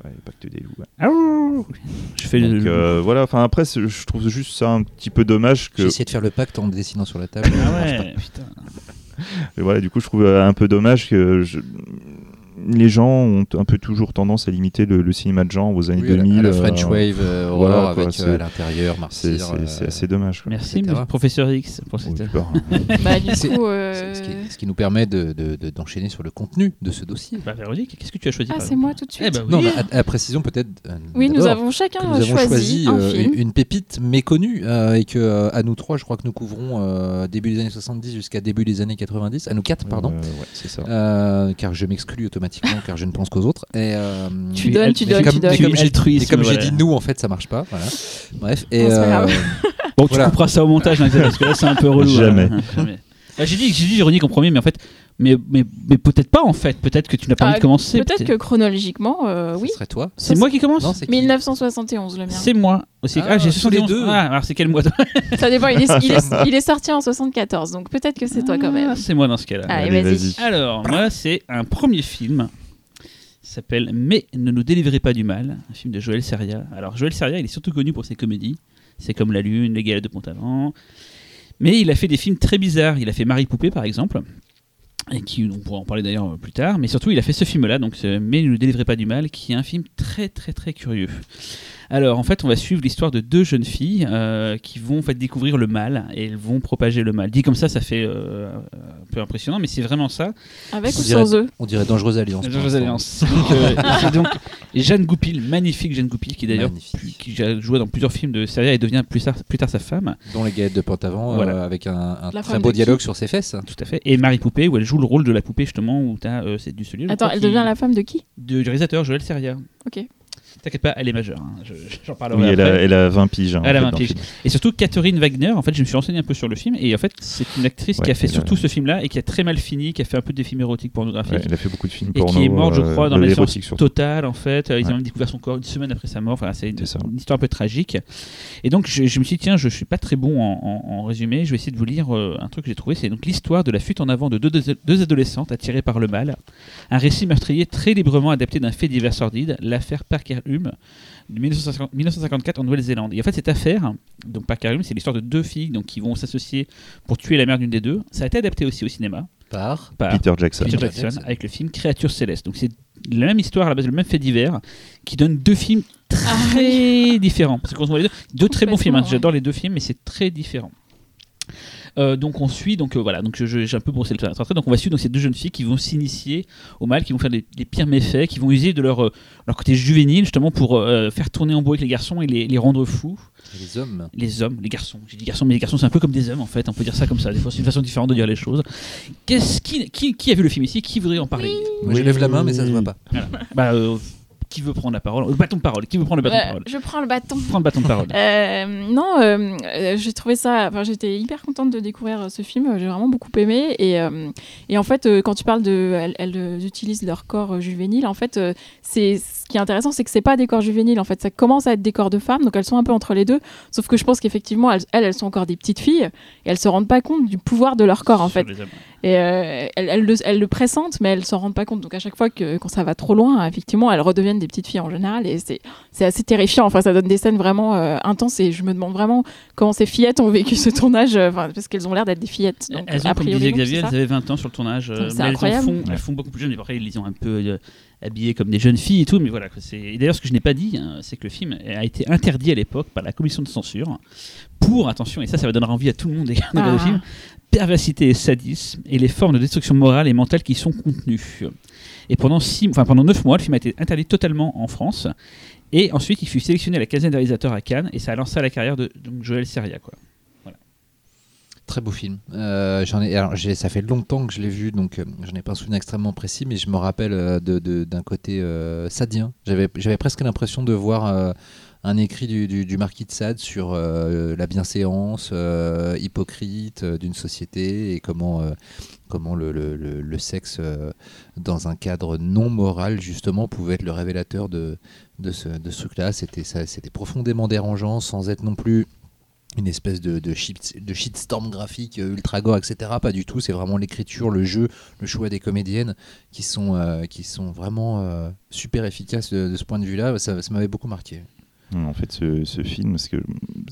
ouais, pacte des loups. ouais. Je fais Donc, le. euh, voilà. Enfin après, je trouve juste ça un petit peu dommage que J'ai essayé de faire le pacte en dessinant sur la table. Ah ouais, *laughs* putain. Et voilà, du coup, je trouve euh, un peu dommage que je- les gens ont un peu toujours tendance à limiter le, le cinéma de genre aux années Oui, à la- 2000. à la euh, French Wave euh, voilà, horror quoi, avec euh, à l'intérieur C'est euh, assez dommage. quoi. Merci, professeur X, pour cette. *laughs* Bah, du C'est- coup. euh, Ce, qui, ce qui nous permet de- de- de- d'enchaîner sur le contenu de ce dossier. Bah, Véronique, qu'est-ce que tu as choisi Ah, c'est moi tout de suite. Eh bah oui. Non, à, à précision peut-être. euh, Oui, nous avons chacun nous avons choisi, choisi un euh, film. une pépite méconnue euh, et que euh, à nous trois, je crois que nous couvrons euh, début des années 70 jusqu'à début des années 90. À nous quatre, pardon. Euh, ouais, c'est ça. Euh, car je m'exclus automatiquement car je ne pense qu'aux autres. Et, euh, Tu es donnes, tu donnes, comme- tu donnes. comme comme j'ai voilà. dit nous, en fait, ça marche pas. Voilà. Bref. Et euh. *laughs* Bon, tu Voilà. couperas ça au montage, hein, parce que là, c'est un peu relou. Jamais. Bah, j'ai dit, j'ai dit Véronique en premier, mais en fait, mais, mais, mais peut-être pas en fait. Peut-être que tu n'as pas Ah, envie de commencer. Peut-être que chronologiquement, euh, oui. ce serait toi. C'est moi qui commence Non, c'est qui 1971, le mien. C'est moi aussi. Ah, Ah, j'ai tous les 71. deux. Ah, alors c'est quel mois *laughs* Ça dépend, il est, il, est, il est sorti en 74, donc peut-être que c'est toi quand même. Ah, C'est moi dans ce cas-là. Allez, vas-y. Alors, moi, c'est un premier film. Il s'appelle Mais ne nous délivrez pas du mal, un film de Joël Seria. Alors, Joël Seria, il est surtout connu pour ses comédies. C'est comme La Lune, Les Galets de Pont-Avant. Mais il a fait des films très bizarres. Il a fait Marie Poupée, par exemple. Et qui, on pourra en parler d'ailleurs euh, plus tard. Mais surtout, il a fait ce film-là, donc c'est Mais ne nous délivrez pas du mal, qui est un film très, très, très curieux. Alors, en fait, on va suivre l'histoire de deux jeunes filles euh, qui vont en fait, découvrir le mal et elles vont propager le mal. Dit comme ça, ça fait euh, un peu impressionnant, mais c'est vraiment ça. Avec ou dirait- sans eux? On dirait Dangereuse Alliance. Dangereuse. Alliance. C'est donc, euh, *laughs* c'est donc Jeanne Goupil, magnifique Jeanne Goupil, qui d'ailleurs qui a joué dans plusieurs films de série et devient plus tard, plus tard sa femme. Dont les galettes de Pont-Avant, Voilà. euh, avec un, très beau de dialogue qui? sur ses fesses. Tout à fait. Et Marie Poupée, où elle joue le rôle de la poupée, justement, où tu as. c'est du celui Attends, elle devient la femme de qui? Du réalisateur Joël Seria. Ok. T'inquiète pas, elle est majeure. hein. Je- J'en parlerai Oui, elle après. a, elle a 20 piges. hein, Elle a en 20 fait, dans le piges. film. Et surtout, Catherine Wagner, en fait, je me suis renseigné un peu sur le film, et en fait, c'est une actrice qui Ouais, a fait elle a- surtout ce film-là et qui a très mal fini, qui a fait un peu des films érotiques pornographiques. Ouais, elle a fait beaucoup de films et porno. qui est morte, je euh, crois, dans de la l'érotique séance surtout. totale, en fait. Euh, Ils ont Ouais. même découvert son corps une semaine après sa mort. Enfin, c'est une, C'est ça. une histoire un peu tragique. Et donc, je, je me suis dit, tiens, je suis pas très bon en, en- en résumé. Je vais essayer de vous lire euh, un truc que j'ai trouvé. C'est donc l'histoire de la fuite en avant de deux, deux- deux adolescentes attirées par le mal. Un récit meurtrier très librement adapté d'un fait divers sordide, l'affaire Parker Hume de 1950 1954 en Nouvelle-Zélande. Et en fait, cette affaire, donc Parker Hume, c'est l'histoire de deux filles donc, qui vont s'associer pour tuer la mère d'une des deux. Ça a été adapté aussi au cinéma Par. par Peter Jackson. Peter Jackson, Jackson. avec le film Créature céleste. Donc c'est la même histoire à la base, le même fait divers, qui donne deux films très différents. Parce que quand on voit les deux, deux très bons films. hein. J'adore les deux films, mais c'est très différent. Euh, donc on suit donc euh, voilà donc je- je- j'ai un peu brossé le trait donc on va suivre donc ces deux jeunes filles qui vont s'initier au mal qui vont faire des, des pires méfaits qui vont user de leur euh, leur côté juvénile justement pour euh, faire tourner en bois avec les garçons et les, les rendre fous Les hommes. les hommes, les garçons. J'ai dit garçons, mais les garçons, c'est un peu comme des hommes en fait. On peut dire ça comme ça. Des fois, c'est une façon différente de dire les choses. Qu'est-ce qui, qui, qui a vu le film ici? Qui voudrait en parler? Moi, je lève la main, mais ça se voit pas. Voilà. Bah, euh, qui veut prendre la parole Le bâton de parole. Qui veut prendre le bâton de Ouais, parole Je prends le bâton. Prends le bâton de parole. *laughs* Euh, non, euh, euh, j'ai trouvé ça. Enfin, j'étais hyper contente de découvrir euh, ce film. J'ai vraiment beaucoup aimé. Et, euh, et en fait, euh, quand tu parles de, elles, elles, euh, utilisent leur corps euh, juvénile. En fait, euh, c'est ce qui est intéressant, c'est que c'est pas des corps juvéniles. En fait, ça commence à être des corps de femmes. Donc elles sont un peu entre les deux. Sauf que je pense qu'effectivement, elles, elles, elles sont encore des petites filles et elles se rendent pas compte du pouvoir de leur corps en fait. Et euh, elles, elles le, elles le pressentent, mais elles s'en rendent pas compte. Donc à chaque fois que quand ça va trop loin, effectivement, elles redeviennent des petites filles en général. Et c'est assez terrifiant. Enfin, ça donne des scènes vraiment euh, intenses. Et je me demande vraiment comment ces fillettes ont vécu ce tournage. euh, Enfin, parce qu'elles ont l'air d'être des fillettes. Donc, elles ont, a comme priori, disait donc, Xavier, elles avaient 20 ans sur le tournage. euh, C'est elles, en incroyable. font, elles font beaucoup plus jeunes. Mais après, ils les ont un peu euh, habillées comme des jeunes filles et tout. Mais voilà. c'est- d'ailleurs, ce que je n'ai pas dit, hein, c'est que le film a été interdit à l'époque par la commission de censure pour, attention, et ça, ça va donner envie à tout le monde de regarder le Ah. film, perversité et sadisme et les formes de destruction morale et mentale qui sont contenues. Et pendant, six, enfin, pendant 9 mois, le film a été interdit totalement en France. Et ensuite, il fut sélectionné à la quinzaine des réalisateurs à Cannes et ça a lancé la carrière de Joël Seria. Quoi. Très beau film. Euh, j'en ai, alors, ça fait longtemps que je l'ai vu, donc euh, j'en ai pas un souvenir extrêmement précis, mais je me rappelle euh, de- de- d'un côté euh, sadien. J'avais, j'avais presque l'impression de voir un écrit du, marquis de Sade sur euh, la bienséance euh, hypocrite euh, d'une société et comment, comment le, sexe, dans un cadre non moral, justement, pouvait être le révélateur de, de ce, de ce truc-là. C'était, ça, c'était profondément dérangeant, sans être non plus une espèce de, de, shit, de shitstorm graphique ultra gore, etc. Pas du tout. C'est vraiment l'écriture, le jeu, le choix des comédiennes qui sont, qui sont vraiment super efficaces de, ce point de vue-là. Ça m'avait beaucoup marqué. En fait, ce, ce film, ce, que,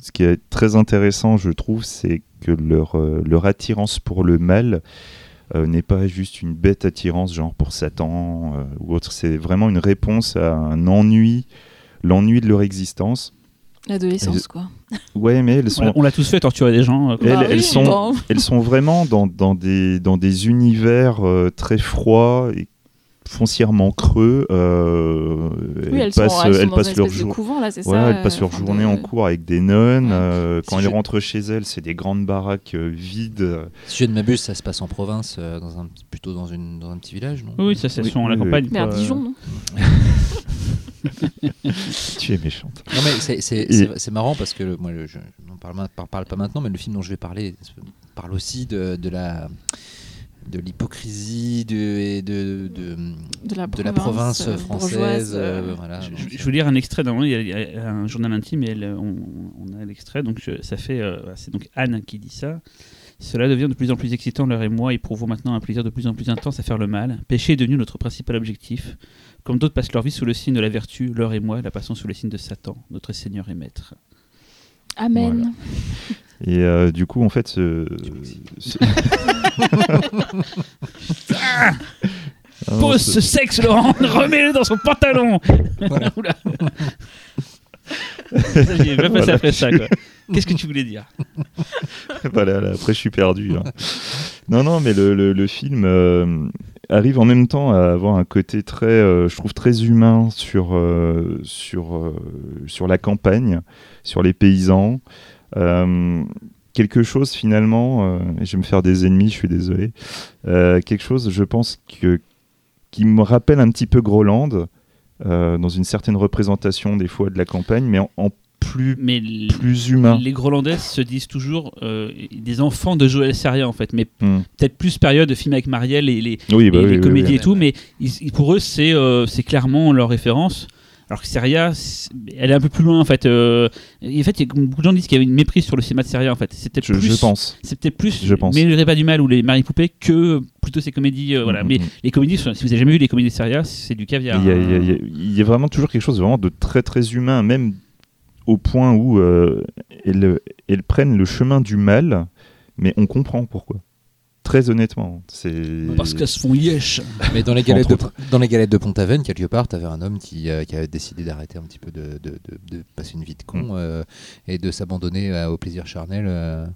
ce qui est très intéressant, je trouve, c'est que leur, euh, leur attirance pour le mal euh, n'est pas juste une bête attirance, genre pour Satan euh, ou autre. C'est vraiment une réponse à un ennui, l'ennui de leur existence. L'adolescence, quoi. Ouais, mais elles sont, On, on l'a tous fait, torturer des gens. euh, Elles- Bah elles oui, sont- bon. elles sont vraiment dans, dans, des, dans des univers euh, très froids et foncièrement creux. euh, Oui, elles, sont, passent, elles sont leur espèce de jour- couvent, là, c'est Voilà, ça elles passent euh, leur journée de- en cours avec des nonnes. Ouais. euh, quand Si elles je- rentrent chez elles, c'est des grandes baraques euh, vides. Si je ne m'abuse, ça se passe en province, euh, dans un, petit- plutôt dans, une, dans un petit village, non? Oui, ça c'est Oui, souvent à la oui, oui. campagne. Vers quoi. Dijon, non? *laughs* Tu es méchante. Non, mais c'est- Et- marrant parce que le- moi, le- je n'en parle, pas maintenant, mais le film dont je vais parler parle aussi de, de la de l'hypocrisie de, et de, de, De la de la province, euh, française. euh, euh, voilà. Je, je- je veux lire un extrait d'un il y a- un journal intime et elle, on, on a l'extrait, donc je- ça fait, euh, c'est donc Anne qui dit ça. Cela devient de plus en plus excitant, l'heure et moi éprouvons maintenant un plaisir de plus en plus intense à faire le mal. Péché est devenu notre principal objectif. Comme d'autres passent leur vie sous le signe de la vertu, l'heure et moi la passons sous le signe de Satan, notre Seigneur et Maître. Amen. Et euh, du coup, en fait, ce- *laughs* Ah Pose ce- sexe, Laurent *laughs* Remets-le dans son pantalon *laughs* Oula. Ça, J'y ai pas passé Voilà. après ça, quoi. *laughs* Qu'est-ce que tu voulais dire? Voilà, là, après je suis perdu. hein. non, non, mais le, le- le film euh, arrive en même temps à avoir un côté très, euh, je trouve, très humain sur, euh, sur, euh, sur la campagne, sur les paysans. Quelque chose finalement, euh, et je vais me faire des ennemis, je suis désolé, euh, quelque chose, je pense, que, qui me rappelle un petit peu Groland, euh, dans une certaine représentation des fois de la campagne, mais en, en plus, Mais plus humain. les Grolandais se disent toujours euh, des enfants de Joël Seria en fait, mais Hmm. peut-être plus période de film avec Marielle et les, Oui, et bah les oui, oui, comédies et tout, mais ils- pour eux c'est c'est clairement leur référence. Alors que Seria, elle est un peu plus loin en fait. euh, et en fait, beaucoup de gens disent qu'il y avait une méprise sur le cinéma de Seria en fait. C'était Je, plus, je pense. c'était plus Je pense. mais le pas du mal ou les Marie Poupée que plutôt ces comédies. euh, voilà. Mhm, Mais mhm. les comédies, si vous avez jamais vu les comédies de Seria, c'est du caviar. Il y, a, hein. il y a- il y a- il y a vraiment toujours quelque chose vraiment de très très humain, même au point où euh, elles, elles prennent le chemin du mal, mais on comprend pourquoi. Très honnêtement, c'est Parce qu'elles se font yesh. Mais dans les galettes, de, dans les galettes de Pont-Aven, quelque part, tu avais un homme qui, euh, qui avait décidé d'arrêter un petit peu de, de- de- de passer une vie de con Mm. euh, et de s'abandonner euh, au plaisir charnel, euh,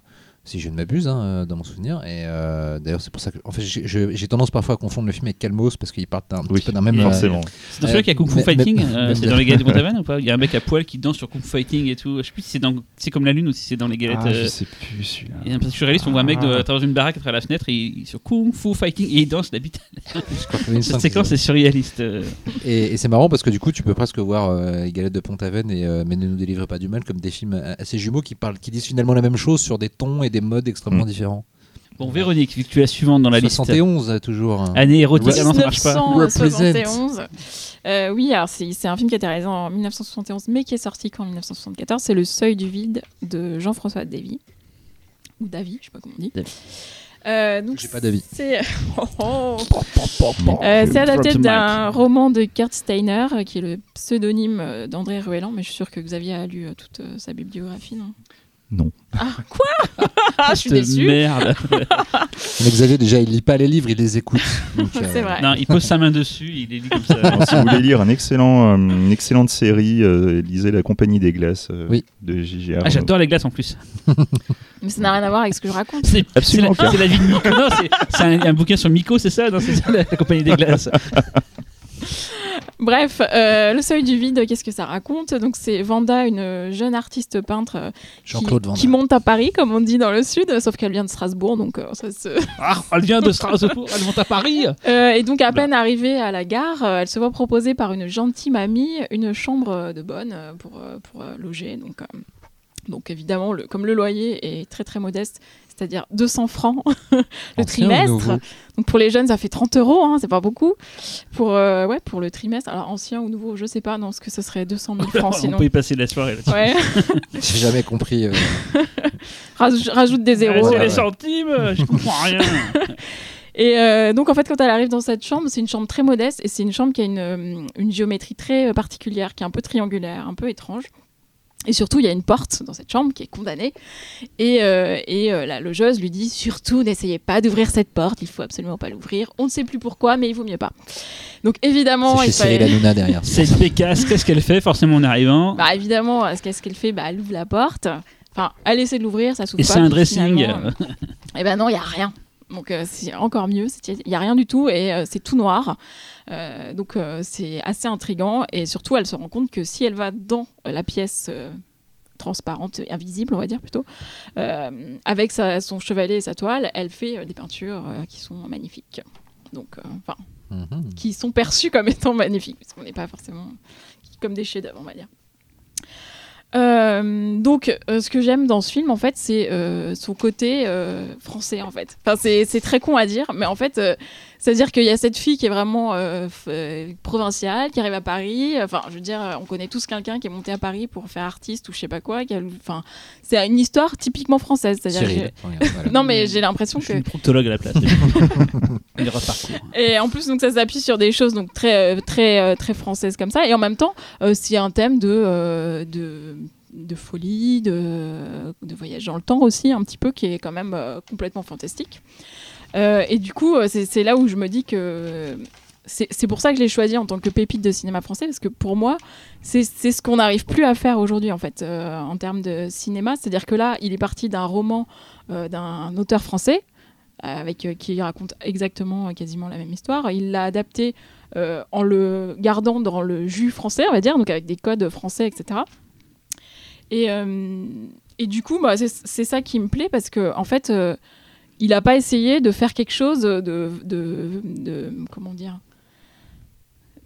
si je ne m'abuse, hein, euh, dans mon souvenir. Et euh, d'ailleurs, c'est pour ça que en fait, j'ai- tendance parfois à confondre le film avec Calmos parce qu'ils partent d'un oui, petit peu d'un même. euh, forcément. C'est dans celui qui a Kung Fu mais- Fighting, euh, c'est dans les galettes de Montaven *laughs* ou pas? Il y a un mec à poil qui danse sur Kung Fu Fighting et tout. Je sais plus si c'est dans c'est comme la lune ou si c'est dans les galettes. Ah, je euh, sais plus celui-là. Il y a un petit réaliste, on voit un mec de, Ah. à travers une baraque à travers la fenêtre et il, sur Kung Fu Fighting et il danse la bite. qu'il y Cette séquence est surréaliste. euh. Et, et c'est marrant parce que du coup, tu peux presque voir euh, les galettes de Pont-Aven et euh, Mais ne nous délivrez pas du mal comme des films euh, assez jumeaux qui parlent, qui disent finalement la même chose sur des tons et des modes extrêmement Mm. différents. Bon, Véronique, vu que tu es la suivante dans la liste. 71 euh, toujours. hein. Année érotique, ah non, ça marche pas. 1971. Euh, oui, alors c'est un film qui a été réalisé en 1971, mais qui est sorti qu'en 1974. C'est Le Seuil du vide de Jean-François Davy. Ou Davy, je sais pas comment on dit. Davy. Euh, J'ai pas d'avis. C'est *laughs* oh, oh. Euh, adapté d'un roman de Kurt Steiner, euh, qui est le pseudonyme d'André Ruellan, mais je suis sûre que Xavier a lu toute sa bibliographie, non? Non. Ah, quoi? *laughs* Ah, je suis déçue. Merde. *laughs* Mais Xavier, déjà, il lit pas les livres, il les écoute. *laughs* Euh, C'est vrai. non, il pose sa main dessus, il est dit comme ça. Alors, si vous voulez lire un excellent, euh, une excellente série, euh, lisez La Compagnie des Glaces euh, Oui. de J.J. Arnaud. Ah, j'adore les glaces en plus. Mais ça n'a rien à voir avec ce que je raconte. C'est Absolument c'est la vie de Miko. Non, c'est c'est un, un bouquin sur Miko, c'est ça? Non, c'est ça la, la compagnie des glaces. Bref, euh, le seuil du vide, qu'est-ce que ça raconte? Donc c'est Vanda, une jeune artiste peintre euh, qui, qui monte à Paris, comme on dit dans le sud, sauf qu'elle vient de Strasbourg, donc euh, ça se... *laughs* Ah, elle vient de Strasbourg, elle monte à Paris? Euh, et donc à peine arrivée à la gare, elle se voit proposer par une gentille mamie une chambre de bonne pour, pour loger. Donc, euh, donc évidemment, le, comme le loyer est très très modeste, c'est-à-dire 200 francs *laughs* le Ancien trimestre. Donc pour les jeunes, ça fait 30 euros, hein, c'est pas beaucoup. Pour, euh, ouais, pour le trimestre, alors ancien ou nouveau, je sais pas, non, parce que ce serait 200 000 francs *laughs* On sinon. peut y passer la soirée là-dessus. Ouais, *laughs* J'ai jamais compris. euh, Raj- rajoute des zéros. c'est ouais. les centimes, je comprends rien. Et euh, donc en fait, quand elle arrive dans cette chambre, c'est une chambre très modeste et c'est une chambre qui a une, euh, une géométrie très euh, particulière, qui est un peu triangulaire, un peu étrange. Et surtout, il y a une porte dans cette chambre qui est condamnée. Et, euh, et euh, la logeuse lui dit surtout, n'essayez pas d'ouvrir cette porte, il faut absolument pas l'ouvrir. On ne sait plus pourquoi, mais il vaut mieux pas. Donc évidemment, C'est chez il fallait- Cyril Hanouna derrière. *laughs* Cette pécasse, qu'est-ce qu'elle fait forcément en arrivant? Bah évidemment, euh, qu'est-ce qu'elle fait? Bah, Elle ouvre la porte. Enfin, elle essaie de l'ouvrir, ça s'ouvre Et pas. c'est un dressing. euh, *laughs* Eh ben non, il y a rien. Donc euh, c'est encore mieux, il n'y a rien du tout et euh, c'est tout noir. Euh, donc c'est assez intrigant et surtout elle se rend compte que si elle va dans la pièce transparente, invisible on va dire plutôt, avec sa- son chevalet et sa toile, elle fait des peintures qui sont magnifiques. Donc, enfin, Mhm. qui sont perçus comme *laughs* étant magnifiques, parce qu'on n'est pas forcément comme des chefs-d'œuvre, on va dire. Euh, donc, euh, ce que j'aime dans ce film, en fait, c'est euh, son côté français, en fait. Enfin, c'est très con à dire, mais en fait, c'est-à-dire qu'il y a cette fille qui est vraiment euh, euh, provinciale, qui arrive à Paris. Enfin, je veux dire, euh, on connaît tous quelqu'un qui est monté à Paris pour faire artiste ou je sais pas quoi. qui a- Enfin, c'est une histoire typiquement française. C'est-à-dire *laughs* voilà. Non, mais j'ai l'impression Je que suis une proctologue à la place. *laughs* Il reparcourt. et en plus, donc ça s'appuie sur des choses donc très très très françaises comme ça. Et en même temps, euh, c'est un thème de euh, de de folie, de, de voyage dans le temps aussi, un petit peu, qui est quand même euh, complètement fantastique. Euh, et du coup, euh, c'est là où je me dis que c'est pour ça que je l'ai choisi en tant que pépite de cinéma français, parce que pour moi, c'est ce qu'on n'arrive plus à faire aujourd'hui, en fait, euh, en termes de cinéma. C'est-à-dire que là, il est parti d'un roman d'un auteur français, avec, euh, qui raconte exactement quasiment la même histoire. Il l'a adapté en le gardant dans le jus français, on va dire, donc avec des codes français, etc. Et, du coup, bah, c'est ça qui me plaît parce que en fait, il n'a pas essayé de faire quelque chose de, comment dire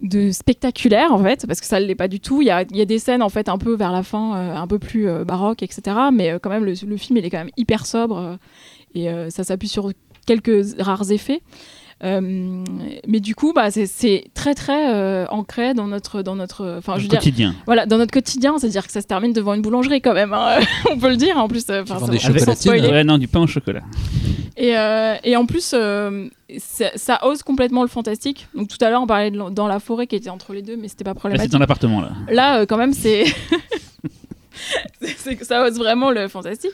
de spectaculaire en fait parce que ça ne l'est pas du tout. Il y a, des scènes en fait un peu vers la fin euh, un peu plus euh, baroque etc mais euh, quand même le, film il est quand même hyper sobre euh, et ça s'appuie sur quelques rares effets Euh, mais du coup bah, c'est- c'est très très euh, ancré dans notre dans notre enfin je veux dire quotidien. voilà, dans notre quotidien, c'est-à-dire que ça se termine devant une boulangerie quand même, hein. *laughs* on peut le dire en plus. euh, enfin, des chocolatines, spoiler. Ouais, non, du pain au chocolat. Et, euh, et en plus, euh, ça, ça ose complètement le fantastique. Donc tout à l'heure, on parlait de dans la forêt qui était entre les deux, mais c'était pas Là, c'est problématique. dans l'appartement, là. Là, euh, quand même, c'est c'est- *laughs* c'est que ça ose vraiment le fantastique.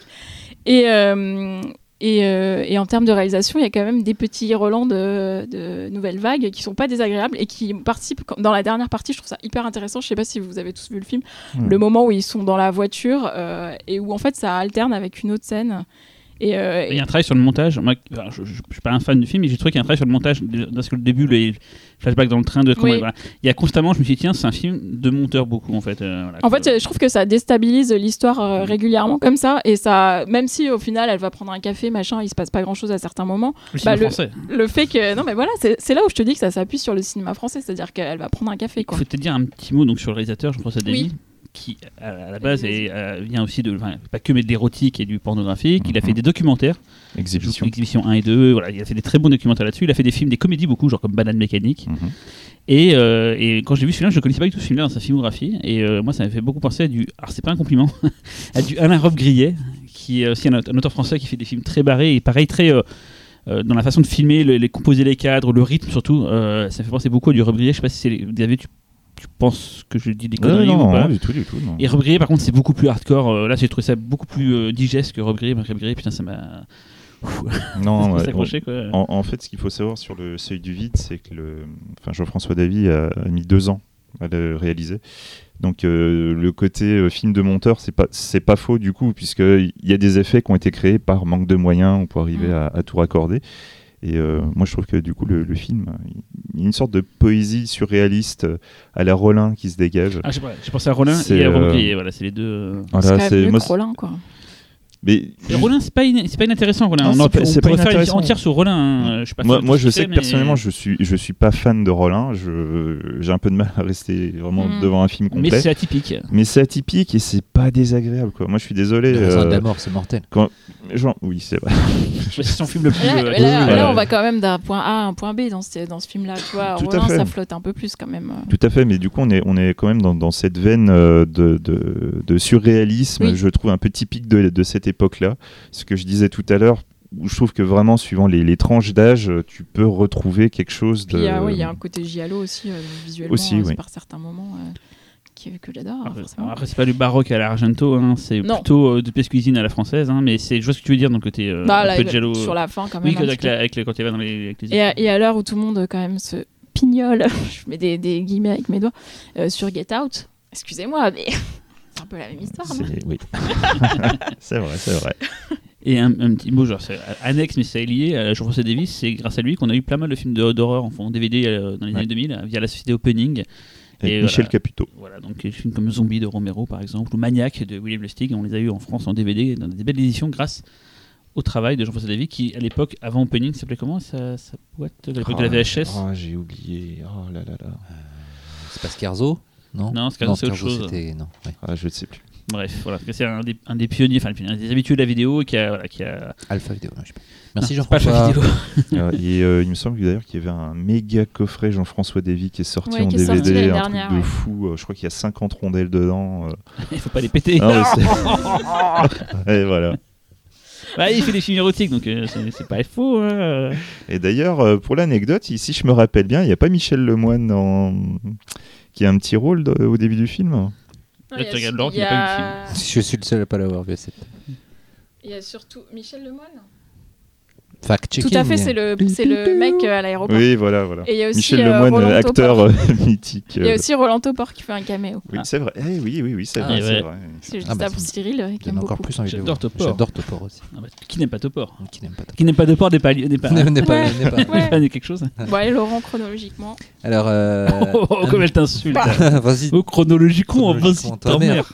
Et, euh, et, euh, et en termes de réalisation, il y a quand même des petits relents de, de nouvelles vagues qui sont pas désagréables et qui participent. Dans la dernière partie, je trouve ça hyper intéressant. Je sais pas si vous avez tous vu le film. Hmm. Le moment où ils sont dans la voiture euh, et où en fait ça alterne avec une autre scène. Et, euh, Il y a un travail sur le montage. Moi, je, je, je suis pas un fan du film, mais j'ai trouvé qu'il y a un travail sur le montage. Parce que le début, les flashbacks dans le train, de Oui. voilà. il y a constamment, je me suis dit, tiens, c'est un film de monteur beaucoup, en fait. euh, voilà, En fait, je trouve que ça déstabilise l'histoire euh, régulièrement comme ça, et ça, même si au final elle va prendre un café, machin, il se passe pas grand chose à certains moments. le bah, le- fait que, non mais voilà, c'est là où je te dis que ça s'appuie sur le cinéma français, c'est-à-dire qu'elle va prendre un café, Il faut peut-être dire un petit mot donc, sur le réalisateur, Jean-François Demy, Oui. Qui, à, la base, est, euh, vient aussi de. enfin, pas que mais de l'érotique et du pornographique. Il a Mhm. fait des documentaires. Exhibition. Exhibition 1 et 2. Voilà, il a fait des très bons documentaires là-dessus. Il a fait des films, des comédies beaucoup, genre comme Banane Mécanique. Mhm. Et, euh, et quand j'ai vu celui-là, je ne connaissais pas du tout ce film-là dans sa filmographie. Et euh, moi, ça m'a fait beaucoup penser à du. Alors, c'est pas un compliment, *laughs* à du Alain Robe Grillet, qui est aussi un, aute- un auteur français qui fait des films très barrés et pareil, très. euh, dans la façon de filmer, le- les composer les cadres, le rythme surtout, ça fait penser beaucoup à du Robe Grillet. Je sais pas si les- David, tu, penses que je dis des conneries non, ou pas non, du tout, du tout. non. Et Grillet, par contre, c'est beaucoup plus hardcore. Euh, là, j'ai trouvé ça beaucoup plus euh, digeste que Robe Grillet, putain, ça m'a. *laughs* Non, ouais, quoi. En, en fait, ce qu'il faut savoir sur le seuil du vide, c'est que le, enfin, Jean-François Davy a, a mis deux ans à le réaliser. Donc euh, le côté euh, film de monteur, c'est pas c'est pas faux du coup, puisque il y a des effets qui ont été créés par manque de moyens pour arriver Mm. à, à tout raccorder. Et euh, moi, je trouve que du coup, le, le film, il y a une sorte de poésie surréaliste euh, à la Rollin qui se dégage. Ah, j'ai pensé à Rollin et à euh, Remonquet, voilà, c'est les deux. Voilà, c'est Rollin, quoi. Mais Rollin, c'est pas, in- c'est pas inintéressant, Rollin. Non, on c'est pas- faire une entière sur Rollin. hein. Je suis pas moi, je sais que personnellement, mais- je suis, je suis pas fan de Rollin. J'ai un peu de mal à rester vraiment Mm. devant un film Mais complet. c'est atypique. Mais c'est atypique et c'est pas désagréable, quoi. Moi, je suis désolé. Le de euh, la mort, c'est mortel. genre, oui, c'est vrai. *laughs* C'est son film le plus. Là, euh, là, on va quand même d'un point A à un point B dans ce, dans ce film-là. Tu vois, Rollin, ça flotte un peu plus quand même. Tout à fait, mais du coup, on est, on est quand même dans, dans cette veine euh, de, de, de surréalisme, Oui. je trouve un peu typique de, de cette époque-là. Ce que je disais tout à l'heure, où je trouve que vraiment, suivant les, les tranches d'âge, euh, tu peux retrouver quelque chose de. Puis il y a- ouais, il y a un côté giallo aussi, euh, visuellement, Aussi, euh, oui. par certains moments, euh, qui- que j'adore. Après, forcément. après, c'est pas du baroque à l'Argento, hein, c'est Non. plutôt euh, de pièce cuisine à la française, hein, mais c'est, je vois ce que tu veux dire dans le côté euh, Bah, un là, peu de giallo. sur la fin, quand même. oui, avec, la, quand il va dans les, avec les Et à, et à l'heure où tout le monde, quand même, se pignole, *laughs* je mets des, des guillemets avec mes doigts, euh, sur Get Out, excusez-moi, mais *laughs* un peu la même histoire. non Oui. *laughs* c'est vrai, c'est vrai. Et un, un petit mot, genre, c'est annexe, mais c'est lié à Jean-François Davis. C'est grâce à lui qu'on a eu pas mal de films de- d'horreur en, en DVD euh, dans les Ouais. années 2000 euh, via la société Opening. Et Et Michel voilà. Caputo. Voilà, donc des films comme Zombie de Romero par exemple, ou Maniac de William Lustig, on les a eu en France en DVD dans des belles éditions grâce au travail de Jean-François Davis qui à l'époque, avant Opening, s'appelait comment sa, sa boîte? À l'époque de la VHS Ah, j'ai oublié. Oh là là là. C'est pas Scarzo Non, Non, Scarzo, c'est autre chose. c'était- non, ouais. Ah, je ne sais plus. Bref, voilà, c'est un des, un des pionniers, enfin un des habitués de la vidéo qui a, voilà, qui a... Alpha Vidéo. non, je sais pas. Merci Jean-François. Alpha Vidéo. *laughs* Euh, et euh, il me semble d'ailleurs qu'il y avait un méga coffret Jean-François Davy qui est sorti Ouais, en sorti DVD, l'année un dernière, truc de ouais. fou. Euh, je crois qu'il y a 50 rondelles dedans. euh. *laughs* Il faut pas les péter. Ah, *laughs* et voilà. Ouais, il fait des films érotiques, donc euh, c'est c'est pas faux. hein. Et d'ailleurs, euh, pour l'anecdote, ici, je me rappelle bien, il n'y a pas Michel Lemoine en... qui a un petit rôle de- au début du film. Là, tu regardes l'ordre, il Je suis le seul à pas l'avoir vu. c'est- Il y a surtout Michel Lemoine. Fact-checking. Tout à fait, c'est le, c'est le mec euh, à l'aéroport. Oui, voilà, voilà. Et il y a aussi Michel euh, Lemoine, Roland acteur euh, *laughs* mythique. Il y a aussi Roland Topor qui fait un caméo. Oui, c'est vrai. Eh oui, oui, oui, c'est Ah, vrai. c'est vrai. C'est juste Ah, bah, ça pour Cyril qui aime encore plus envie de le J'adore. Topor. J'adore Topor aussi. Ah bah, qui n'aime pas Topor Qui n'aime pas Topor Qui n'aime pas Topor n'est pas. N'est pas, *laughs* N'est pas- n'est pas- Ouais. n'est pas quelque chose. Bon, allez, Laurent, chronologiquement. Alors, *laughs* Oh, comme elle t'insulte. vas-y. Oh, chronologiquement, vas-y, ta mère.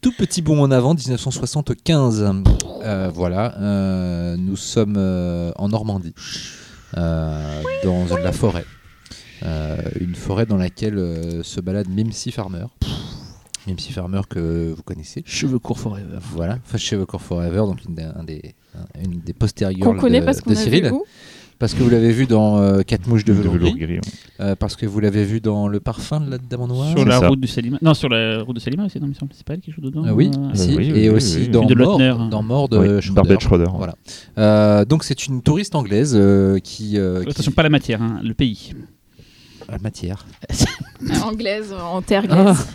Tout petit bond en avant, 1975. Euh, voilà, euh, nous sommes euh, en Normandie, euh, dans la forêt. Euh, une forêt dans laquelle euh, se balade Mimsy Farmer. Mimsy Farmer que vous connaissez. Cheveux courts forever. Voilà, Fashion Record Forever, donc une des, un des, un- une des postérieures Qu'on connaît de, parce qu'on de a Cyril. vu Parce que vous l'avez vu dans euh, Quatre mouches de De velours gris, gris, ouais. euh, parce que vous l'avez vu dans Le parfum de la dame en noir. Sur la ça. route du Salima. Non, sur la route de Salima aussi, non, il me semble. C'est pas elle qui joue dedans Ah oui, euh, si, oui, oui, et oui, aussi oui. dans de Mort, dans Mort de Oui, Schroeder. Barbette Schroeder. Voilà. Euh, donc c'est une touriste anglaise euh, qui, euh, qui- Attention, pas la matière, hein, le pays. Ah, matière. *laughs* Anglaise, en terre Ah, glaise.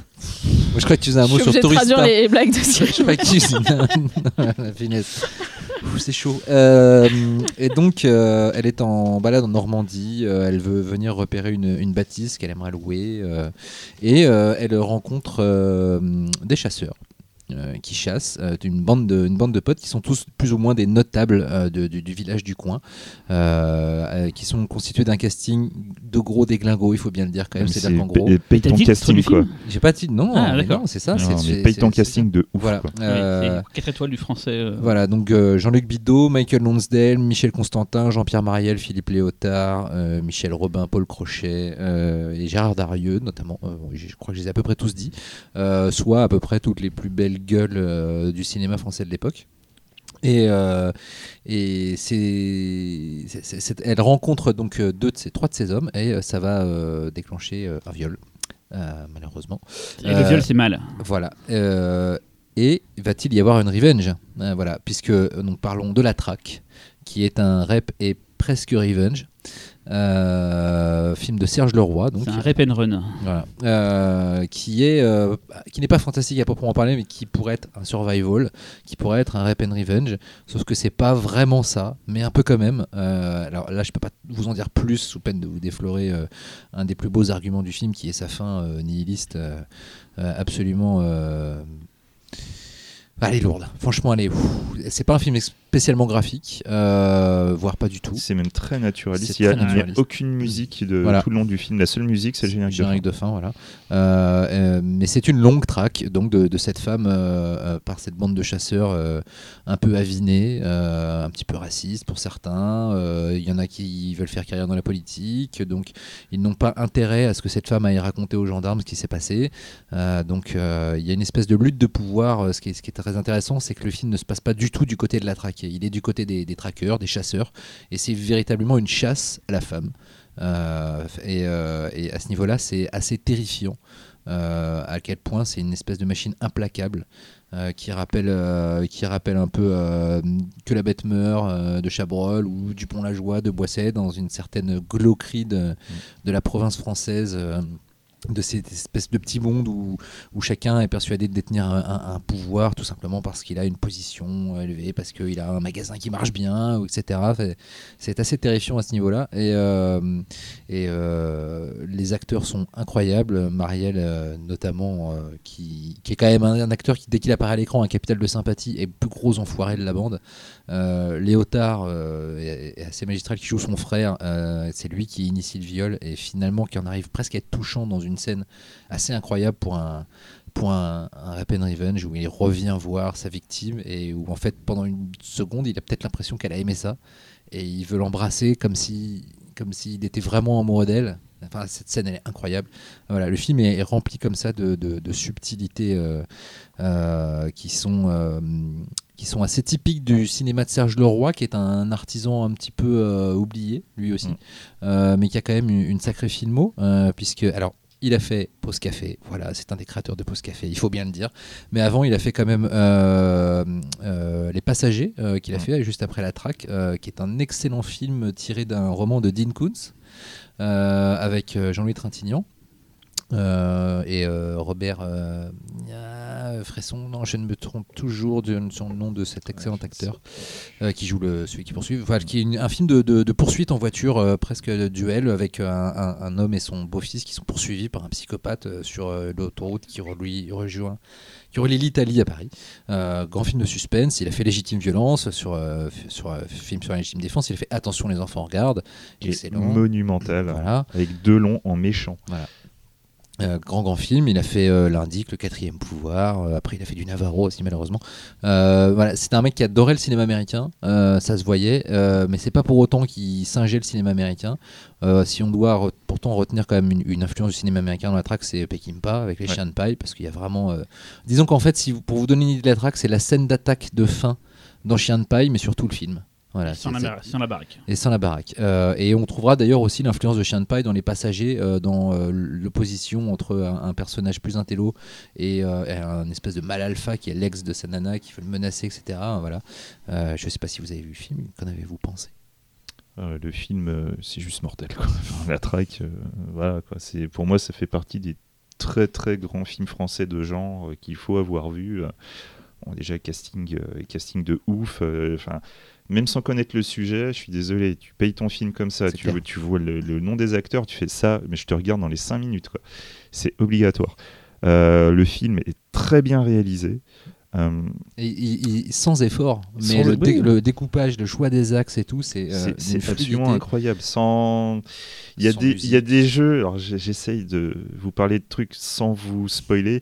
Moi, je crois que tu faisais un Je mot sur obligée de touriste. traduire les blagues de Je crois que tu faisais- la finesse. C'est chaud. Euh, et donc, euh, elle est en balade en Normandie. euh, elle veut venir repérer une, une bâtisse qu'elle aimerait louer. et elle rencontre des chasseurs. Euh, qui chassent, euh, une, bande de, une bande de potes qui sont tous plus ou moins des notables euh, de- du, du village du coin, euh, euh, qui sont constitués d'un casting de gros déglingos, il faut bien le dire quand même. C'est C'est-à-dire qu'en gros, paye ton casting, quoi. j'ai pas dit non, Ah, non, c'est ça. C'est- paye ton casting de ouf. Voilà. quoi. euh, 4 étoiles du français. euh. voilà, donc euh, Jean-Luc Bidot, Michael Lonsdale, Michel Constantin, Jean-Pierre Mariel, Philippe Léotard, euh, Michel Robin, Paul Crochet euh, et Gérard Darieux, notamment. euh, je crois que je les ai à peu près tous dit. euh, soit à peu près toutes les plus belles gueules euh, du cinéma français de l'époque. Et, euh, et elle rencontre donc euh, deux de ces trois de ces hommes et ça va euh, déclencher un viol, euh, malheureusement. Et le viol, c'est mal. Voilà. Et va-t-il y avoir une revenge? Voilà, puisque donc parlons de la traque, qui est un rep et presque revenge. Euh, film de Serge Leroy, donc un rap and run. voilà, Euh, qui est euh, qui n'est pas fantastique à proprement parler, mais qui pourrait être un survival, qui pourrait être un rep and revenge. Sauf que c'est pas vraiment ça, mais un peu quand même. Alors là, je peux pas vous en dire plus sous peine de vous déflorer un des plus beaux arguments du film, qui est sa fin nihiliste, absolument. Elle est lourde. Franchement, elle est. C'est pas un film spécialement graphique, euh, voire pas du tout. C'est même très naturaliste. Il n'y a, naturaliste. aucune musique de, Voilà. tout le long du film. La seule musique, c'est le générique, de générique de fin, voilà. Euh, euh, mais c'est une longue traque donc de, de cette femme par cette bande de chasseurs un peu avinés, un petit peu racistes pour certains. Il y en a qui veulent faire carrière dans la politique, donc ils n'ont pas intérêt à ce que cette femme aille raconter aux gendarmes ce qui s'est passé. Donc il y a une espèce de lutte de pouvoir. Ce qui est, ce qui est très intéressant, c'est que le film ne se passe pas du tout du côté de la traque. Il est du côté des, des traqueurs, des chasseurs, et c'est véritablement une chasse à la femme. Euh, et, euh, et à ce niveau-là, c'est assez terrifiant. euh, à quel point c'est une espèce de machine implacable qui rappelle qui rappelle un peu que la bête meurt de Chabrol ou Dupont-la-Joie de Boisset dans une certaine glauquerie de, de la province française de cette espèce de petit monde où, chacun est persuadé de détenir un, pouvoir tout simplement parce qu'il a une position élevée, parce qu'il a un magasin qui marche bien, etc. C'est- assez terrifiant à ce niveau-là. Et, euh, et euh, les acteurs sont incroyables. Marielle, euh, notamment, qui, est quand même un, acteur qui, dès qu'il apparaît à l'écran, un capital de sympathie, le plus gros enfoiré de la bande. Euh, Léotard euh, est, assez magistral, qui joue son frère. euh, c'est lui qui initie le viol et finalement qui en arrive presque à être touchant dans une scène assez incroyable pour un pour un, Rap and Revenge où il revient voir sa victime et où en fait pendant une seconde il a peut-être l'impression qu'elle a aimé ça et il veut l'embrasser comme si comme s'il était vraiment amoureux d'elle. Enfin, cette scène elle est incroyable. Voilà, le film est, rempli comme ça de, subtilités qui sont qui sont assez typiques du cinéma de Serge Leroy, qui est un artisan un petit peu euh, oublié, lui aussi, Mm. Euh, mais qui a quand même une, une sacrée filmo, euh, puisque alors. Il a fait Pause Café, voilà, c'est un des créateurs de Pause Café, il faut bien le dire. Mais avant, il a fait quand même euh, euh, Les Passagers, euh, qu'il a Mm. fait juste après La Traque, qui est un excellent film tiré d'un roman de Dean Koontz, avec Jean-Louis Trintignant. Euh, et euh, Robert euh, ah, Fresson, non, je ne me trompe toujours de, sur le nom de cet excellent acteur qui joue le, celui qui poursuit, enfin, qui est une- un film de, de- de poursuite en voiture, presque de duel, avec un, un- un homme et son beau-fils qui sont poursuivis par un psychopathe sur l'autoroute qui relie, rejoint, qui relie l'Italie à Paris. Grand film de suspense, il a fait Légitime Violence sur, sur film sur la légitime défense, il a fait Attention les enfants regardent, excellent. monumental, Voilà. avec deux longs en méchant. Euh, grand grand film, il a fait euh, L'Indique, Le Quatrième Pouvoir, euh, après il a fait du Navarro aussi malheureusement. Euh, voilà, c'était un mec qui adorait le cinéma américain, ça se voyait, mais c'est pas pour autant qu'il singeait le cinéma américain. Si on doit re- pourtant retenir quand même une, une influence du cinéma américain dans la track, c'est Peckinpah avec les Ouais. chiens de paille, parce qu'il y a vraiment... Disons qu'en fait, si vous- pour vous donner une idée de la track, c'est la scène d'attaque de fin dans Chien de paille, mais surtout le film. Voilà, sans, la, sans la baraque. et sans la baraque. Euh, et on trouvera d'ailleurs aussi l'influence de Chien de Paille dans les passagers, euh, dans euh, l'opposition entre un, un personnage plus intello et, euh, et un espèce de mal alpha qui est l'ex de sa nana qui veut le menacer, etc. Voilà. Euh, je sais pas si vous avez vu le film, qu'en avez-vous pensé? Euh, le film, euh, c'est juste mortel. Quoi. *laughs* Enfin, la traque, euh, voilà, quoi. C'est, pour moi, ça fait partie des très très grands films français de genre euh, qu'il faut avoir vu. Bon, déjà, casting, euh, casting de ouf. euh, Enfin, même sans connaître le sujet, je suis désolé, tu payes ton film comme ça, tu, vois- tu vois le, le nom des acteurs, tu fais ça, mais je te regarde dans les 5 minutes. C'est obligatoire. Euh, le film est très bien réalisé. Euh, Et, Sans effort, mais Sans- le, dé- oui. le découpage, le choix des axes et tout, c'est euh, absolument incroyable. Sans... Il, y a Sans des, il y a musique. des jeux, alors j'essaye de vous parler de trucs sans vous spoiler.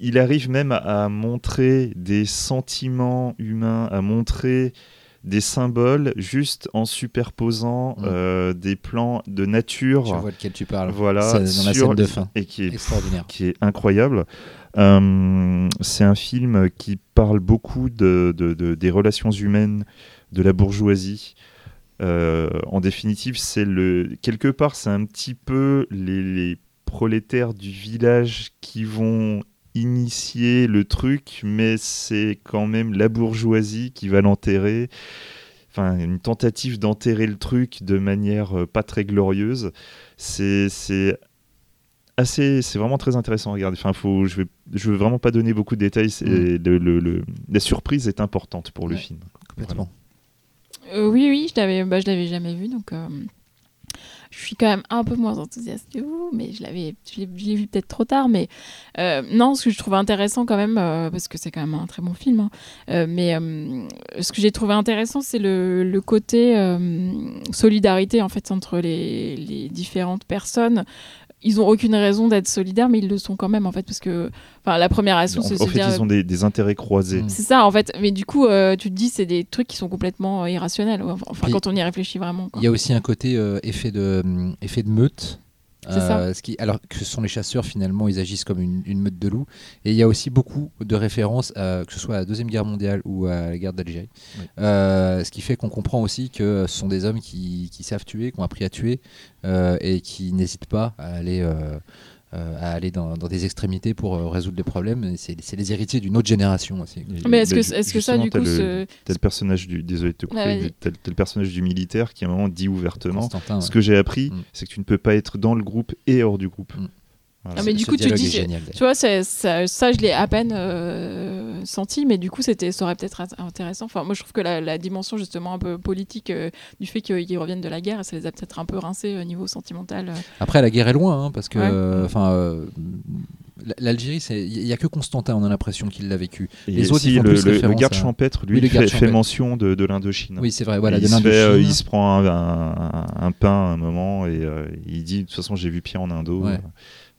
Il arrive même à, à montrer des sentiments humains, à montrer des symboles juste en superposant Mm. euh, des plans de nature. Je vois lequel tu parles. Voilà, Ça, dans la sur- scène de fin. Et qui est Extraordinaire. qui est incroyable. Euh, c'est un film qui parle beaucoup de, de- de- des relations humaines, de la bourgeoisie. Euh, en définitive, c'est le quelque part, c'est un petit peu les, les prolétaires du village qui vont initier le truc, mais c'est quand même la bourgeoisie qui va l'enterrer. Enfin, une tentative d'enterrer le truc de manière euh, pas très glorieuse. C'est assez, c'est vraiment très intéressant à regarder. Enfin, faut, je vais, je veux vraiment pas donner beaucoup de détails. c'est- Mm. le- le- le- la surprise est importante pour le Ouais. film. Complètement. Euh, oui, oui, je l'avais, bah, je l'avais jamais vu, donc. euh, je suis quand même un peu moins enthousiaste que vous, mais je l'avais, je l'ai, vu peut-être trop tard. Mais euh, non, ce que je trouve intéressant quand même, euh, parce que c'est quand même un très bon film, hein, euh, mais ce que j'ai trouvé intéressant, c'est le, côté solidarité en fait entre les différentes personnes. Ils ont aucune raison d'être solidaires, mais ils le sont quand même en fait, parce que, enfin, la première En, c'est en se fait, dire, ils ont des, des intérêts croisés. Mm. c'est ça, en fait. Mais du coup, euh, tu te dis, c'est des trucs qui sont complètement euh, irrationnels. Enfin, Puis, quand on y réfléchit vraiment. Il y a aussi un côté euh, effet, de, effet de meute. Euh, ce qui, alors que ce sont les chasseurs, finalement, ils agissent comme une, une meute de loups. Et il y a aussi beaucoup de références, à- que ce soit à la Deuxième Guerre mondiale ou à la guerre d'Algérie. Oui. Euh, ce qui fait qu'on comprend aussi que ce sont des hommes qui, qui savent tuer, qui ont appris à tuer euh, et qui n'hésitent pas à aller, euh, à aller dans, dans des extrémités pour euh, résoudre des problèmes. C'est les héritiers d'une autre génération aussi. Et- Mais est-ce bah, que, est-ce que ça, du coup, le- ce- t'as le personnage du désolé de te couper, Ouais, vas-y. mais t'as le- t'as le personnage du militaire qui à un moment dit ouvertement ce ouais. que j'ai appris Mm. c'est que tu ne peux pas être dans le groupe et hors du groupe Mm. Voilà. Ah, mais du coup, tu dis génial, Tu vois, ça, ça, je l'ai à peine euh, senti, mais du coup, c'était, ça aurait peut-être été intéressant. Enfin, moi, je trouve que la, la dimension, justement, un peu politique euh, du fait qu'ils reviennent de la guerre, ça les a peut-être un peu rincés au niveau sentimental. euh. Après, la guerre est loin, hein, parce que, Ouais. euh, enfin, euh, l'Algérie, il y a que Constantin, on a l'impression qu'il l'a vécu. Et les autres, si, ils font le, plus le- garde à- champêtre lui Oui, le fait, garde fait champêtre. mention de, de l'Indochine Oui, c'est vrai. Voilà, il, de se fait, euh, l'Indochine. il se prend un, un- un pain à un moment et euh, il dit de toute façon j'ai vu pire en Indo Ouais.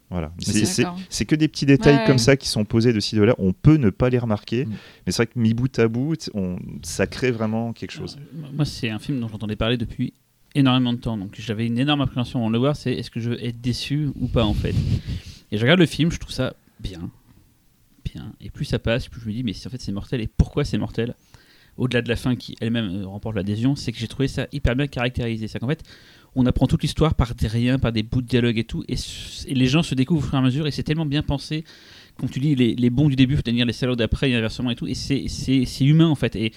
Voilà c'est- que des petits détails Ouais. comme ça qui sont posés de ci de là on peut ne pas les remarquer Mm. mais c'est vrai que mis bout à bout on, ça crée vraiment quelque chose Euh, Moi, c'est un film dont j'entendais parler depuis énormément de temps. Donc, j'avais une énorme appréhension en le voir. C'est est-ce que je vais être déçu ou pas, en fait? Et je regarde le film, je trouve ça bien. Bien. Et plus ça passe, plus je me dis, mais c'est- en fait, c'est mortel. Et pourquoi c'est mortel? Au-delà de la fin qui elle-même euh, remporte l'adhésion, c'est que j'ai trouvé ça hyper bien caractérisé. C'est qu'en fait, on apprend toute l'histoire par des riens, par des bouts de dialogue et tout. Et, les gens se découvrent au fur et à mesure. Et c'est tellement bien pensé. Comme tu dis, les, les bons du début peuvent devenir les salauds d'après et inversement et tout. Et c'est- humain en fait. Et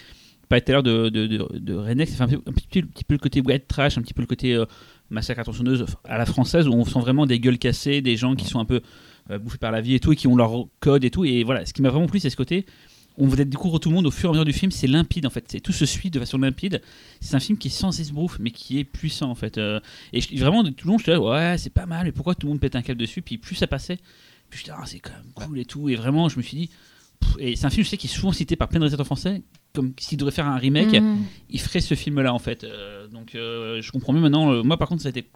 parlais tout à l'heure de, de, de, de un, un petit, un petit peu le côté white trash, un petit peu le côté euh, massacre à tronçonneuse à la française, où on sent vraiment des gueules cassées, des gens qui sont un peu euh, bouffés par la vie et tout, et qui ont leur code et tout. Et voilà, ce qui m'a vraiment plu, c'est ce côté. On vous découvre tout le monde au fur et à mesure du film, c'est limpide en fait, c'est tout se suit de façon limpide. C'est un film qui est sans esbrouf, mais qui est puissant en fait. Euh, et je- vraiment, tout le monde, je suis là, ouais, c'est pas mal, mais pourquoi tout le monde pète un câble dessus? Puis plus ça passait, plus j'étais, ah, c'est quand même cool et tout. Et vraiment, je me suis dit, pff, et c'est un film, je sais, qui est souvent cité par plein de réalisateurs français, comme s'il devrait faire un remake, Mhm. il ferait ce film-là en fait. Euh, donc euh, je comprends mieux maintenant. euh, moi, par contre, ça a été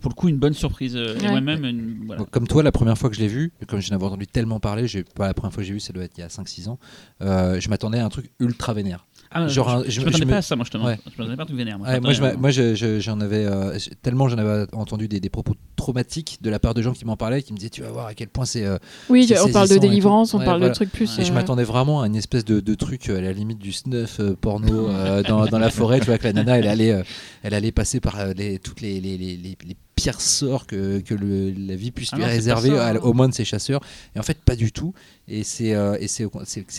pour le coup une bonne surprise. euh, et moi-même, une- voilà. Bon, Comme toi, la première fois que je l'ai vu, comme je n'avais entendu tellement parler, j'ai pas la première fois que j'ai vu, ça doit être il y a 5-6 ans, euh, je m'attendais à un truc ultra vénère. Ah, genre je, je, je- m'attendais me- pas à ça, moi, justement. Ouais. Je m'attendais pas à un truc vénère. Moi, Ouais, moi, je m'attendais m'a- à- moi, je- je- j'en avais euh, tellement j'en avais entendu des, des propos traumatiques de la part de gens qui m'en parlaient, qui me disaient tu vas voir à quel point c'est. euh, Oui, c'est on parle de délivrance, on Ouais, parle voilà. de trucs plus. Et je m'attendais vraiment à une espèce de, de truc à la limite du snuff euh, porno euh, dans, dans la forêt. Tu vois que la nana, elle allait, euh, elle allait passer par euh, les, toutes les, les, les, pires sorts que, que le- la vie puisse Ah lui non, réserver ça, à- hein. au moins de ses chasseurs. Et en fait, pas du tout. Et c'est euh,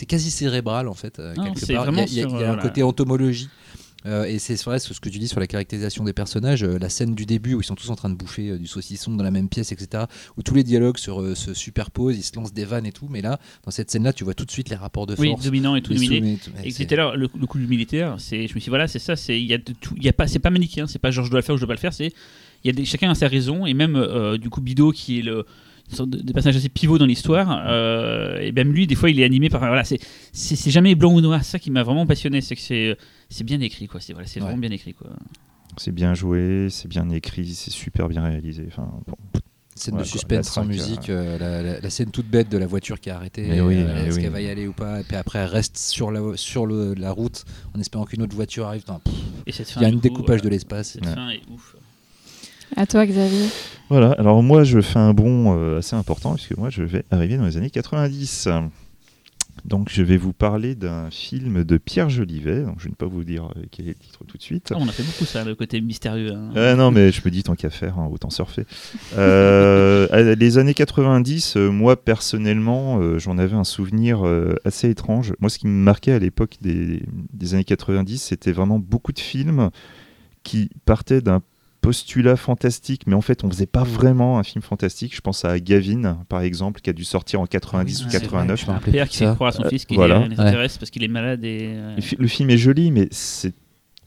quasi cérébral en fait euh, Non, quelque part. Il y a, y a- y a un côté entomologie. Euh, et c'est vrai ce que tu dis sur la caractérisation des personnages, euh, la scène du début où ils sont tous en train de bouffer euh, du saucisson dans la même pièce, etc. Où tous les dialogues se, superposent, ils se lancent des vannes et tout. Mais là, dans cette scène-là, tu vois tout de suite les rapports de Oui, force. dominant et tout dominé. tout- Et c'est- c'était là le, le coup du militaire. C'est, je me suis dit voilà, c'est ça. C'est y a de tout. Il y a pas, c'est pas manichéen. C'est pas genre je dois le faire ou je dois pas le faire. C'est il y a des, chacun a sa raison et même du coup Bido qui est le une sorte de, de personnage assez pivot dans l'histoire euh, et même lui des fois il est animé par voilà c'est jamais blanc ou noir c'est ça qui m'a vraiment passionné c'est que c'est c'est bien écrit quoi c'est voilà c'est Ouais. vraiment bien écrit quoi c'est bien joué c'est bien écrit c'est super bien réalisé enfin bon. Scène Ouais, de suspense la sans musique, euh, la, la- la scène toute bête de la voiture qui est arrêtée. Mais oui, euh, Est-ce oui. qu'elle va y aller ou pas Et puis après, elle reste sur la, sur le- la route en espérant qu'une autre voiture arrive. Non, pff, et cette fin Il y a un coup, découpage euh, de l'espace. cette Ouais. fin est ouf À toi, Xavier. Voilà, alors moi je fais un bond euh, assez important puisque moi je vais arriver dans les années 90. Donc je vais vous parler d'un film de Pierre Jolivet, donc je ne vais pas vous dire euh, quel est le titre tout de suite. Ah, on a fait beaucoup ça le côté mystérieux hein. Euh, non mais je me dis tant qu'à faire, hein, autant surfer. Euh, les années 90, euh, moi personnellement, j'en avais un souvenir assez étrange. Moi ce qui me marquait à l'époque des, des années 90, c'était vraiment beaucoup de films qui partaient d'un postulat fantastique, mais en fait on faisait pas vraiment un film fantastique. Je pense à Gavin par exemple, qui a dû sortir en 90 Oui, ou c'est 89. vrai, je me un père plus qui fait croire à son Euh, fils qu'il voilà. est un extraterrestre parce qu'il est malade et euh, Le, fi- le film est joli, mais c'est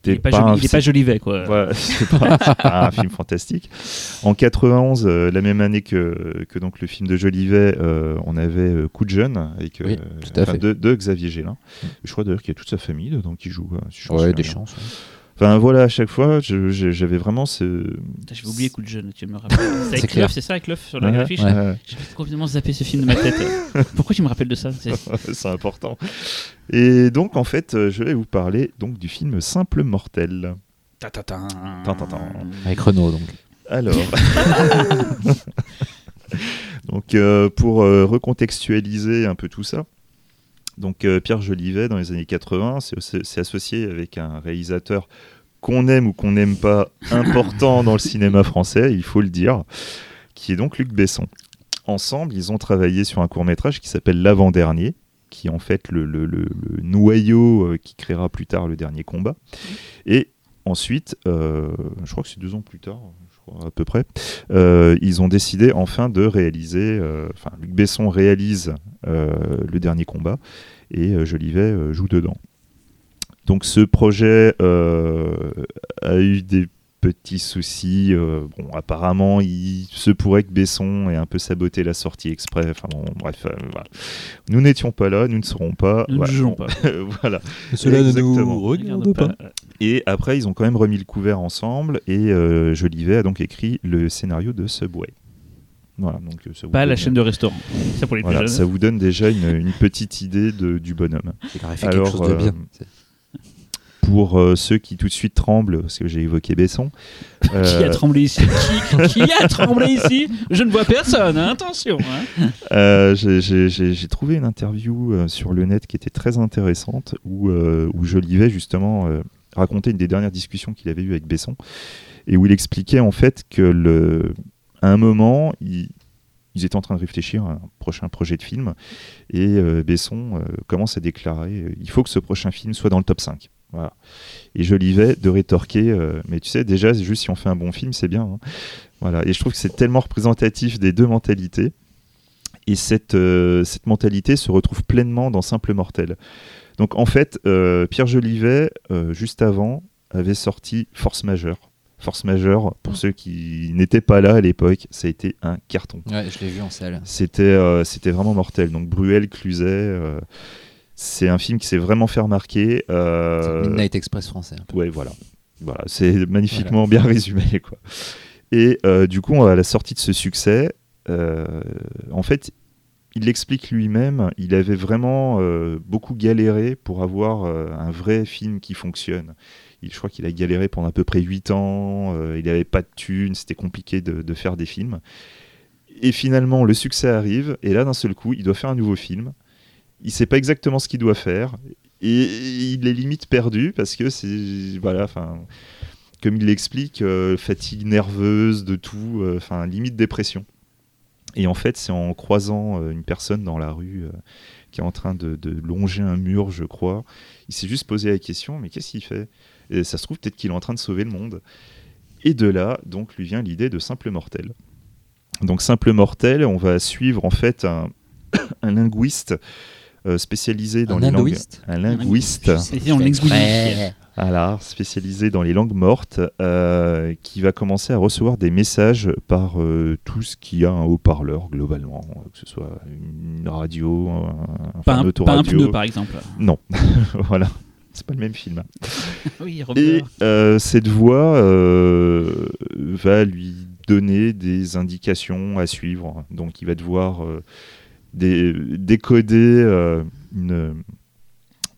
Il est pas, joli, un- il est pas Jolivet, quoi. *laughs* C'est pas, un film fantastique. En 91, euh, la même année que, que donc le film de Jolivet, euh, on avait euh, Coup de jeune avec Oui, tout à enfin, fait. de, de Xavier Gélin. Je crois d'ailleurs qu'il y a toute sa famille dedans qui joue. si je me Ouais, des chances. ouais. Enfin voilà, à chaque fois, j'avais vraiment ce. J'avais oublié coup de jeune, tu me rappelles. *laughs* C'est avec l'œuf, c'est ça, avec l'œuf sur la Ouais, affiche ouais, J'ai complètement zappé ce film de ma tête. *laughs* Pourquoi tu me rappelles de ça *laughs* C'est- important. Et donc en fait, euh, je vais vous parler donc du film Simple Mortel. Ta-ta-ta. Ta-ta-ta. Avec Renault, donc. Alors. donc, euh, pour euh, recontextualiser un peu tout ça, donc euh, Pierre Jolivet, dans les années 80, c'est aussi- c'est associé avec un réalisateur qu'on aime ou qu'on n'aime pas, important dans le cinéma français, il faut le dire, qui est donc Luc Besson. Ensemble, ils ont travaillé sur un court-métrage qui s'appelle L'Avant-Dernier, qui est en fait le, le- le- le noyau euh, qui créera plus tard le dernier combat. Et ensuite, euh, je crois que c'est deux ans plus tard, à peu près, euh, ils ont décidé enfin de réaliser, euh, enfin Luc Besson réalise euh, le dernier combat et Jolivet joue dedans. Donc ce projet a eu des petits soucis. euh, bon, apparemment, il se pourrait que Besson ait un peu saboté la sortie exprès. Enfin bon, bref, euh, voilà. Nous n'étions pas là, nous ne serons pas. Nous ne jugeons pas. *laughs* voilà. Cela ne Exactement. nous regarde pas. Et après, ils ont quand même remis le couvert ensemble et euh, Jolivet a donc écrit le scénario de Subway. Voilà, donc ça vous Pas la donne- chaîne de restaurant. Ça pour les Voilà, plus ça vous donne déjà une, une petite idée de- du bonhomme. Il aurait fait Alors, quelque chose de euh, bien. Pour euh, ceux qui tout de suite tremblent, parce que j'ai évoqué Besson, *laughs* Qui euh, a tremblé ici? Qui, *laughs* qui a tremblé ici? Je ne vois personne, hein, attention. hein. Euh, j'ai- trouvé une interview sur le net qui était très intéressante où, où Jolivet justement racontait une des dernières discussions qu'il avait eues avec Besson et où il expliquait en fait que le, à un moment il- ils étaient en train de réfléchir à un prochain projet de film et Besson commence à déclarer il faut que ce prochain film soit dans le top 5. Voilà. Et Jolivet de rétorquer euh, mais tu sais déjà juste si on fait un bon film c'est bien. hein. Voilà. Et je trouve que c'est tellement représentatif des deux mentalités. Et cette, euh, cette mentalité se retrouve pleinement dans Simple Mortel. Donc en fait, euh, Pierre Jolivet, juste avant, avait sorti Force Majeure. Force Majeure, pour ceux qui n'étaient pas là à l'époque, ça a été un carton. Ouais, je l'ai vu en salle. C'était c'était vraiment mortel. Donc Bruel, Cluzet, c'est un film qui s'est vraiment fait remarquer. euh, Midnight Express français. un peu. Ouais, voilà. Voilà, c'est *laughs* magnifiquement bien résumé. Quoi. Et euh, du coup, à la sortie de ce succès, euh, en fait, il l'explique lui-même, il avait vraiment beaucoup galéré pour avoir un vrai film qui fonctionne. Il, je crois qu'il a galéré pendant à peu près 8 ans, il n'avait pas de thunes, c'était compliqué de, de faire des films. Et finalement, le succès arrive, et là, d'un seul coup, il doit faire un nouveau film. Il sait pas exactement ce qu'il doit faire, et il est limite perdu parce que c'est voilà, enfin, comme il l'explique, euh, fatigue nerveuse de tout, euh, enfin limite dépression. Et en fait, c'est en croisant euh, une personne dans la rue qui est en train de, de longer un mur, je crois, il s'est juste posé la question, mais qu'est-ce qu'il fait? Et ça se trouve peut-être qu'il est en train de sauver le monde. Et de là, donc, lui vient l'idée de Simple Mortel. Donc Simple Mortel, on va suivre en fait un, *coughs* linguiste spécialisé dans Un les langues. linguiste Un linguiste. Linguistique. Ouais. Voilà, spécialisé dans les langues mortes, euh, qui va commencer à recevoir des messages par euh, tout ce qui a un haut-parleur globalement, euh, que ce soit une radio, un, Pas un un, pas un pneu, par exemple. Non, *laughs* voilà, c'est pas le même film. *laughs* Oui, Et euh, cette voix euh, va lui donner des indications à suivre. Donc il va devoir dé- décoder euh, une,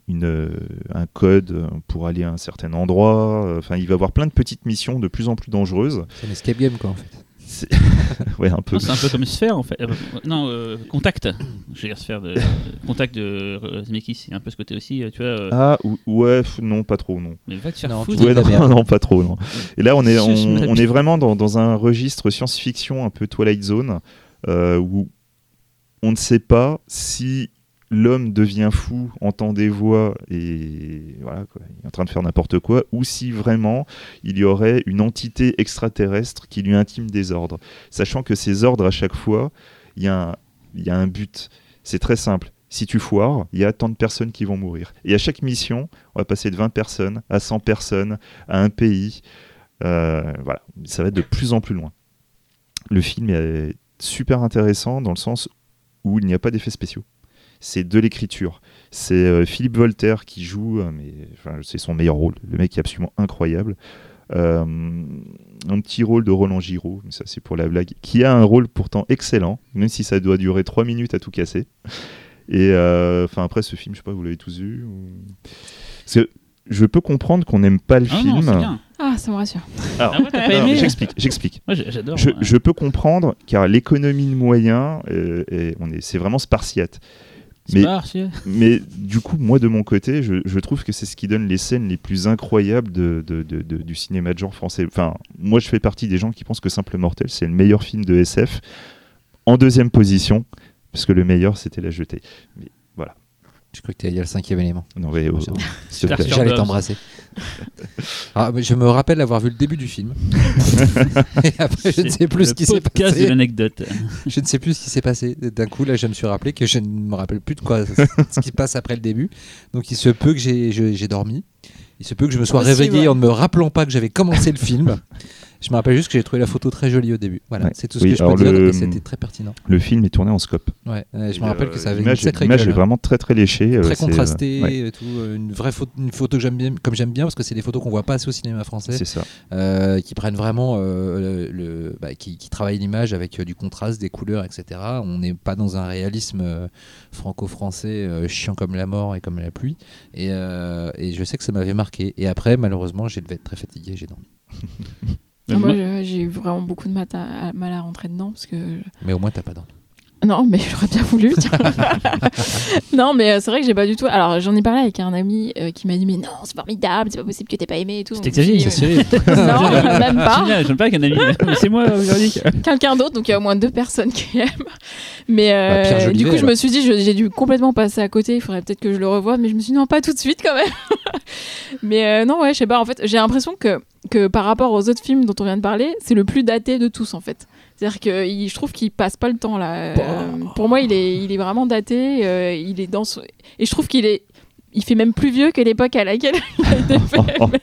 une, un code pour aller à un certain endroit. Enfin, il va avoir plein de petites missions de plus en plus dangereuses. C'est un escape game, quoi, en fait. C'est- *laughs* ouais, un peu. Non, c'est un peu comme Sphère en fait. Euh, non, euh, Contact. Je vais dire Sphère de, de- *laughs* Contact de euh, Zemeckis. C'est un peu ce côté aussi, tu vois. euh, Ah, ou- ouais, non, pas trop, non. mais va te faire Non, foutre. Ouais, non, *laughs* non, pas trop, non. Et là, on est, on, est vraiment dans, dans un registre science-fiction un peu Twilight Zone, euh, où on ne sait pas si l'homme devient fou, entend des voix et voilà, il est en train de faire n'importe quoi, ou si vraiment il y aurait une entité extraterrestre qui lui intime des ordres. Sachant que ces ordres, à chaque fois, il y, a un- il y a un but. C'est très simple. Si tu foires, il y a tant de personnes qui vont mourir. Et à chaque mission, on va passer de 20 personnes à 100 personnes, à un pays. Euh, voilà, ça va être de plus en plus loin. Le film est super intéressant dans le sens où il n'y a pas d'effets spéciaux. C'est de l'écriture. C'est euh, Philippe Voltaire qui joue, euh, mais enfin, c'est son meilleur rôle. Le mec est absolument incroyable. Euh, un petit rôle de Roland Giraud, mais ça c'est pour la blague, qui a un rôle pourtant excellent, même si ça doit durer 3 minutes à tout casser. Et euh, enfin après ce film, je sais pas, vous l'avez tous vu ou... Parce que je peux comprendre qu'on n'aime pas le Ah film. non. Ah, ça me rassure. Alors, Ah ouais, t'as pas alors, aimé j'explique, j'explique. Moi, j'adore. Je, peux comprendre car l'économie de moyens, euh, est- on est, c'est vraiment spartiate. C'est mais- Mais du coup, moi de mon côté, je, je trouve que c'est ce qui donne les scènes les plus incroyables de, de- de- de- du cinéma de genre français. Enfin, moi je fais partie des gens qui pensent que Simple Mortel, c'est le meilleur film de SF. En deuxième position, parce que le meilleur c'était La Jetée. Mais. Je crois que tu le cinquième élément. Non, mais, oh, J'allais t'embrasser. *laughs* Ah, je me rappelle avoir vu le début du film. *laughs* Et après, je ne sais plus ce qui s'est passé. l'anecdote. Je ne sais plus ce qui s'est passé. D'un coup, là, je me suis rappelé que je ne me rappelle plus de quoi ce qui se passe après le début. Donc, il se peut que j'ai dormi. Il se peut que je me sois réveillé ouais. en ne me rappelant pas que j'avais commencé le film. Je me rappelle juste que j'ai trouvé la photo très jolie au début. Voilà, Ouais. c'est tout ce Oui, que je peux dire et c'était très pertinent. Le film est tourné en scope. Ouais, euh, je me rappelle euh, que ça avait une sacrée L'image est vraiment très très léchée. euh, très euh, contrastée ouais, et tout, euh, une vraie photo, une photo que j'aime bien, comme j'aime bien parce que c'est des photos qu'on voit pas assez au cinéma français, c'est ça. euh, qui prennent vraiment euh, le, le- bah, qui, qui travaillent l'image avec euh, du contraste, des couleurs, etc. On n'est pas dans un réalisme euh, franco-français euh, chiant comme la mort et comme la pluie. Et, euh, et je sais que ça m'avait marqué. Et après, malheureusement, j'ai devais être très fatigué, j'ai dormi. *laughs* Moi, j'ai eu vraiment beaucoup de mal à, mal à rentrer dedans parce que. Mais au moins, t'as pas dormi. Non, mais *laughs* j'aurais bien voulu. *laughs* non, mais euh, c'est vrai que j'ai pas du tout. Alors, j'en ai parlé avec un ami euh, qui m'a dit Mais non, c'est formidable, c'est pas possible que t'aies pas aimé et tout. Suis dit, ça, euh, Non, *laughs* même pas. Génial, j'aime pas qu'un ami. C'est moi, Véronique. Quelqu'un d'autre, donc il y a au moins deux personnes qui aiment. Mais euh, Bah, Pierre du coup, je me suis dit je- J'ai dû complètement passer à côté. Il faudrait peut-être que je le revoie. Mais je me suis dit Non, pas tout de suite quand même. mais euh, non, ouais, je sais pas. En fait, j'ai l'impression que, que par rapport aux autres films dont on vient de parler, c'est le plus daté de tous en fait. C'est-à-dire que il- je trouve qu'il passe pas le temps là. Euh, Bah. pour moi, il est, il est vraiment daté. euh, il est dans son- et je trouve qu'il est, il fait même plus vieux que l'époque à laquelle *laughs* il a été fait.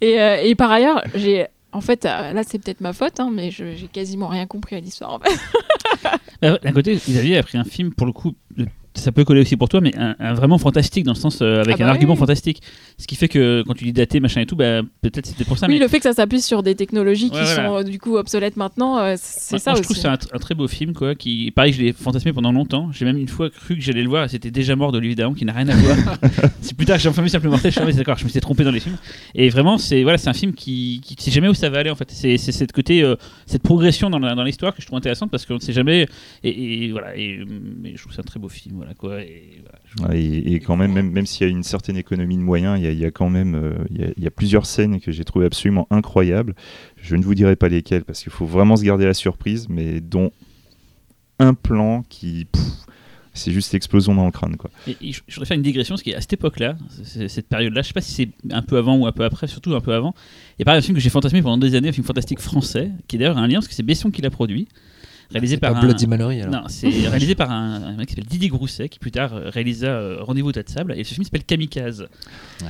et, euh, et par ailleurs, j'ai, en fait, euh, là c'est peut-être ma faute, hein, mais je- j'ai quasiment rien compris à l'histoire. En fait. *laughs* Euh, D'un côté, Xavier a pris un film, pour le coup, de- ça peut coller aussi pour toi, mais un, un vraiment fantastique, dans le sens euh, avec Ah bah un argument oui. fantastique. Ce qui fait que quand tu dis daté, machin et tout, bah, peut-être c'était pour ça. oui, mais le fait que ça s'appuie sur des technologies qui Ouais, sont voilà. euh, du coup obsolètes maintenant, euh, c'est ça moi, je aussi. trouve que c'est un, tr- un très beau film, quoi. Qui, pareil, je l'ai fantasmé pendant longtemps. J'ai même une fois cru que j'allais le voir, et c'était déjà mort d'Olivier Dahan, qui n'a rien à voir. *laughs* c'est plus tard j'ai enfin vu Simple Mortel, je suis d'accord, je me suis trompé dans les films. Et vraiment, c'est voilà, c'est un film qui, qui ne sait jamais où ça va aller, en fait. C'est cette côté, euh, cette progression dans l'histoire que je trouve intéressante parce qu'on ne sait jamais. Et, et voilà, et, mais je trouve que c'est un très beau film, voilà, quoi. Et, voilà, je- Ouais, Et, et quand même, même, même s'il y a une certaine économie de moyens, il y a, il y a quand même euh, il y a, il y a plusieurs scènes que j'ai trouvé absolument incroyables. Je ne vous dirai pas lesquelles parce qu'il faut vraiment se garder la surprise, mais dont un plan qui. pff, c'est juste l'explosion dans le crâne. Quoi. Et, et je, je voudrais faire une digression, parce qu'à cette époque-là, cette période-là, je sais pas si c'est un peu avant ou un peu après, surtout un peu avant, il y a par exemple un film que j'ai fantasmé pendant des années, un film fantastique français, qui d'ailleurs a un lien, parce que c'est Besson qui l'a produit, réalisé C'est par pas un... Bloody Mallory alors. Non, c'est *laughs* réalisé par un, un mec qui s'appelle Didier Grousset, qui plus tard euh, réalisa euh, Rendez-vous au tas de sable, et ce film s'appelle Kamikaze.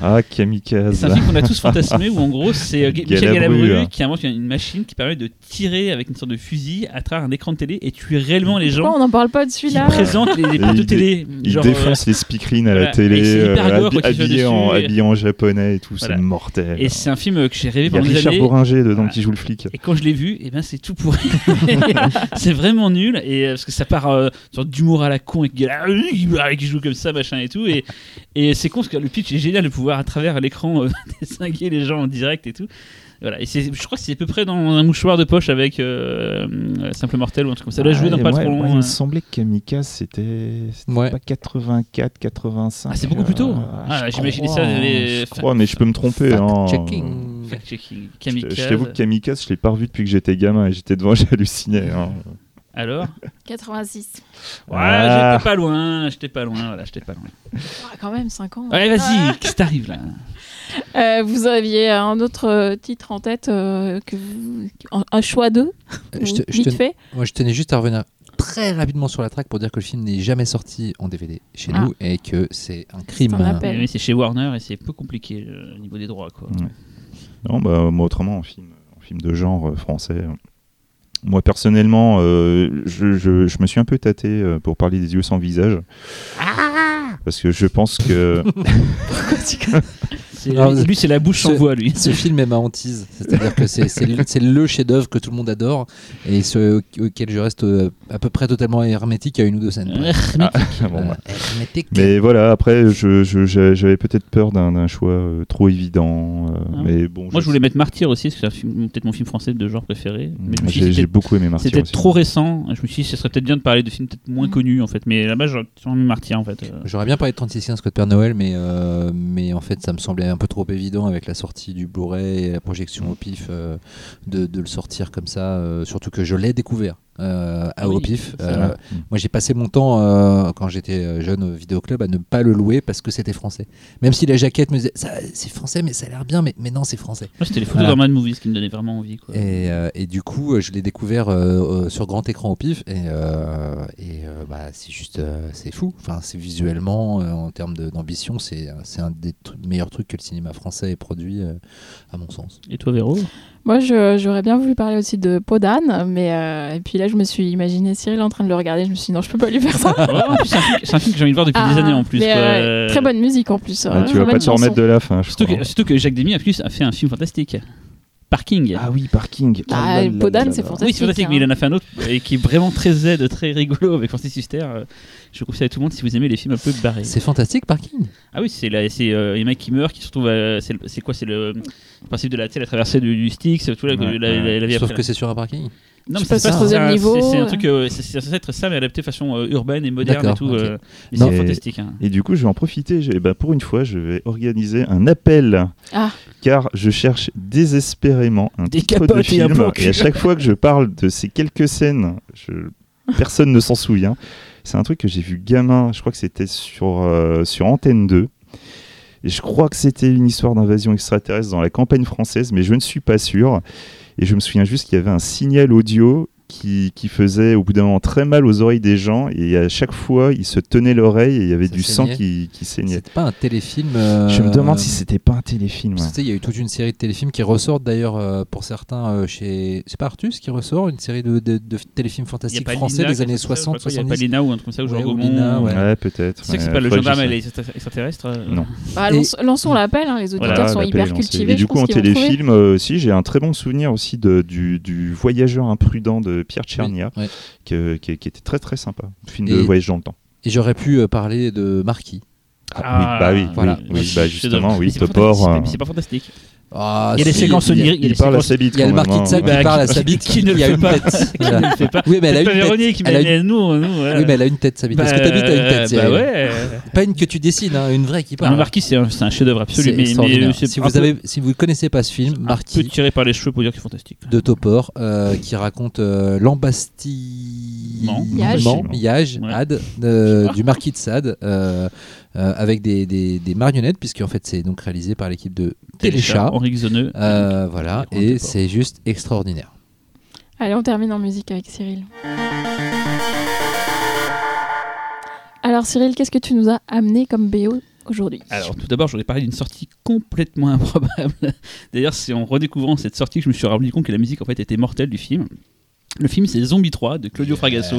Ah, Kamikaze. C'est un film qu'on a tous *laughs* fantasmé, où en gros, c'est euh, Michel Galabru, hein. qui invente une, machine qui permet de tirer avec une sorte de fusil à travers un écran de télé et tuer réellement les gens Pourquoi on n'en parle pas de qui celui-là présentent les, les plateaux télé. Il genre, euh, défonce les speakerines à la télé, euh, habillé, en, japonais et tout, c'est mortel. Et c'est un film que j'ai rêvé Il y a pendant des Richard années. Bohringer dedans qui joue le flic. Et quand je l'ai vu, eh ben c'est tout pourri. *laughs* c'est vraiment nul. Et euh, parce que ça part euh, sorte d'humour à la con et qui, *laughs* qui joue comme ça, machin et tout. Et, *laughs* et c'est con parce que le pitch est génial de pouvoir à travers l'écran euh, *laughs* désinguer les gens en direct et tout. Voilà. Et c'est- je crois que c'est à peu près dans un mouchoir de poche avec euh, euh, Simple Mortel ou un truc comme ça. Là, joué dans pas moi- trop moi, long. il me euh. semblait que Kamikaze c'était Ouais. pas 84, 85. Ah, c'est beaucoup plus tôt. euh, Ah, je j'imaginais crois, ça, les- Je crois, mais je peux me tromper. hein. Kamikaze. je t'avoue que Kamikaze, je l'ai pas revu depuis que j'étais gamin et j'étais devant, j'hallucinais. hein. Alors 86. Ouais, Ah. j'étais pas loin. J'étais pas loin. Voilà, j'étais pas loin. Ah, quand même 5 ans. Allez, vas-y. Qu'est-ce qui t'arrive là *laughs* Euh, vous aviez un autre euh, titre en tête euh, que vous- un, choix d'eux je te- je vite te- fait. Moi, je tenais juste à revenir très rapidement sur la track pour dire que le film n'est jamais sorti en DVD chez Ah. nous et que c'est un crime. un appel. Mais c'est chez Warner et c'est peu compliqué euh, au niveau des droits. Quoi. Ouais. Non, bah, moi, autrement, en film, en film de genre euh, français. Moi, personnellement, euh, je, je- je me suis un peu tâté euh, pour parler des yeux sans visage. Parce que je pense que. *laughs* *laughs* Alors, lui, c'est la bouche sans voix, lui. Ce film est ma hantise, c'est-à-dire que c'est c'est le, *laughs* c'est le chef-d'œuvre que tout le monde adore et ce, auquel je reste euh, à peu près totalement hermétique à une ou deux scènes. Ah, *laughs* bon, Euh, bah. hermétique. Mais voilà, après, je- je- je- j'avais peut-être peur d'un d'un choix euh, trop évident. euh, Ah. mais bon, Moi, je voulais mettre Martyr aussi, parce que c'est peut-être mon film français de genre préféré. Dit, J'ai beaucoup aimé Martyr. C'était aussi. trop récent. Je me suis dit, ce serait peut-être bien de parler de films peut-être moins Mm. connus, en fait. Mais là-bas, j'aurais mis Martyr, en fait. J'aurais bien parlé de 3615 Code Père Noël, mais, euh, mais en fait, ça me semblait un peu trop évident avec la sortie du Blu-ray et la projection au pif euh, de, de le sortir comme ça, euh, surtout que je l'ai découvert. Euh, à oui, au pif. Euh, moi, j'ai passé mon temps euh, quand j'étais jeune au vidéoclub à ne pas le louer parce que c'était français. Même si la jaquette me disait Ça, c'est français, mais ça a l'air bien, mais, mais non, c'est français. Moi, c'était les photos Voilà. d'Orman Movies qui me donnaient vraiment envie. Quoi. Et, euh, et du coup, je l'ai découvert euh, euh, sur grand écran au pif, et, euh, et euh, bah, c'est juste, euh, c'est fou. Enfin, c'est visuellement, euh, en termes d'ambition, c'est un des meilleurs trucs que le cinéma français ait produit, euh, à mon sens. Et toi, Véro? Moi, je- j'aurais bien voulu parler aussi de Podane, mais euh, et puis là, je me suis imaginé Cyril en train de le regarder. Je me suis dit non, je peux pas lui faire ça. *laughs* Ouais, c'est un film- c'est un film que j'ai envie de voir depuis des Ah, années en plus. mais, quoi. euh, très bonne musique en plus. Ah, euh, tu très vas pas te remettre de la fin, je Surtout crois. que, surtout que Jacques Demy, en plus, a fait un film fantastique. Parking. Ah oui, Parking. Ah, Podane, là c'est fantastique. Oui, c'est fantastique, hein. mais il en a fait un autre et qui est vraiment très Z, très rigolo avec Francis Huster. Euh, Je conseille à tout le monde si vous aimez les films un peu barrés. C'est fantastique, Parking? Ah oui, c'est euh, les mecs qui meurent, qui se retrouvent. à- c'est le- c'est quoi C'est le, le principe de la, la traversée du, du Styx, tout là, Ouais, la, ouais. la- la vie Sauf après. que c'est sur un parking. Non, Je mais c'est passe pas troisième c'est un- niveau, C'est un euh. truc, euh, c'est censé être ça, mais adapté de façon euh, urbaine et moderne et tout. euh, c'est fantastique. hein. Et du coup, je vais en profiter. j'ai- bah, pour une fois, je vais organiser un appel. Ah. Car je cherche désespérément un Des titre de et film. Et à chaque fois que je parle de ces quelques scènes, je- personne ne s'en souvient. C'est un truc que j'ai vu gamin. Je crois que c'était sur, euh, sur Antenne 2. Et je crois que c'était une histoire d'invasion extraterrestre dans la campagne française, mais je ne suis pas sûr. Et je me souviens juste qu'il y avait un signal audio qui, qui faisait au bout d'un moment très mal aux oreilles des gens. Et à chaque fois, ils se tenaient l'oreille et il y avait Ça du sang qui, qui saignait. C'est pas un téléfilm. euh, Je me demande si c'était pas un téléfilm. Ouais. il y a eu toute une série de téléfilms qui ressortent d'ailleurs euh, pour certains euh, chez. C'est pas Artus qui ressort une série de, de- de téléfilms Il y a fantastiques pas français Lina des années fait ça, je 60, crois qu'il y a pas 70. Lina ou un truc comme ça, ou Ouais, Gaumont, Lina, ou- ouais. Ouais, peut-être. Tu sais que c'est pas le gendarme et les extraterrestres euh, Non. Bah, Et- lançons l'appel, hein, les auditeurs Voilà, sont hyper cultivés. Et du coup, en téléfilm euh, aussi, j'ai un très bon souvenir aussi du Voyageur imprudent de Pierre Tchernia, Ouais. qui, qui était très très sympa. Film de voyage dans le temps. Et j'aurais pu euh, parler de Marquis. Ah, oui, bah oui, voilà. oui, oui, bah justement, oui, Mais c'est pas Topor. euh, mais C'est pas fantastique. Ah, Il y a des si, séquences oniriques. il parle à sa bite Il y a le marquis de hein. Sade Bah, qui parle à sa bite. qui ne il le y a fait une pas. tête. Qui ne le fait pas Oui, mais elle a C'est une pas tête. Elle a une- nous, nous. voilà. Oui, mais elle a une tête, sa bite. Est-ce que ta bite a une tête Bah ouais. Pas une que tu dessines, hein, une vraie qui Le parle. Marquis, c'est un, chef-d'œuvre absolu. Mais, mais si, vous peu- avez, si vous ne connaissez pas ce film, un peu Marquis tiré par les cheveux pour dire que c'est fantastique. de Topor, euh, qui raconte euh. Ad, de- du marquis de Sade, euh, euh, avec des, des, des marionnettes, puisqu'en fait c'est donc réalisé par l'équipe de Téléchat. Henri Xoneux. Euh, voilà, et c'est juste extraordinaire. Allez, on termine en musique avec Cyril. Alors Cyril, qu'est-ce que tu nous as amené comme BO aujourd'hui? Alors, tout d'abord, je voudrais parler d'une sortie complètement *laughs* improbable. D'ailleurs, c'est en redécouvrant cette sortie que je me suis rendu compte que la musique en fait était mortelle du film. Le film, c'est Zombie 3 de Claudio Fragasso,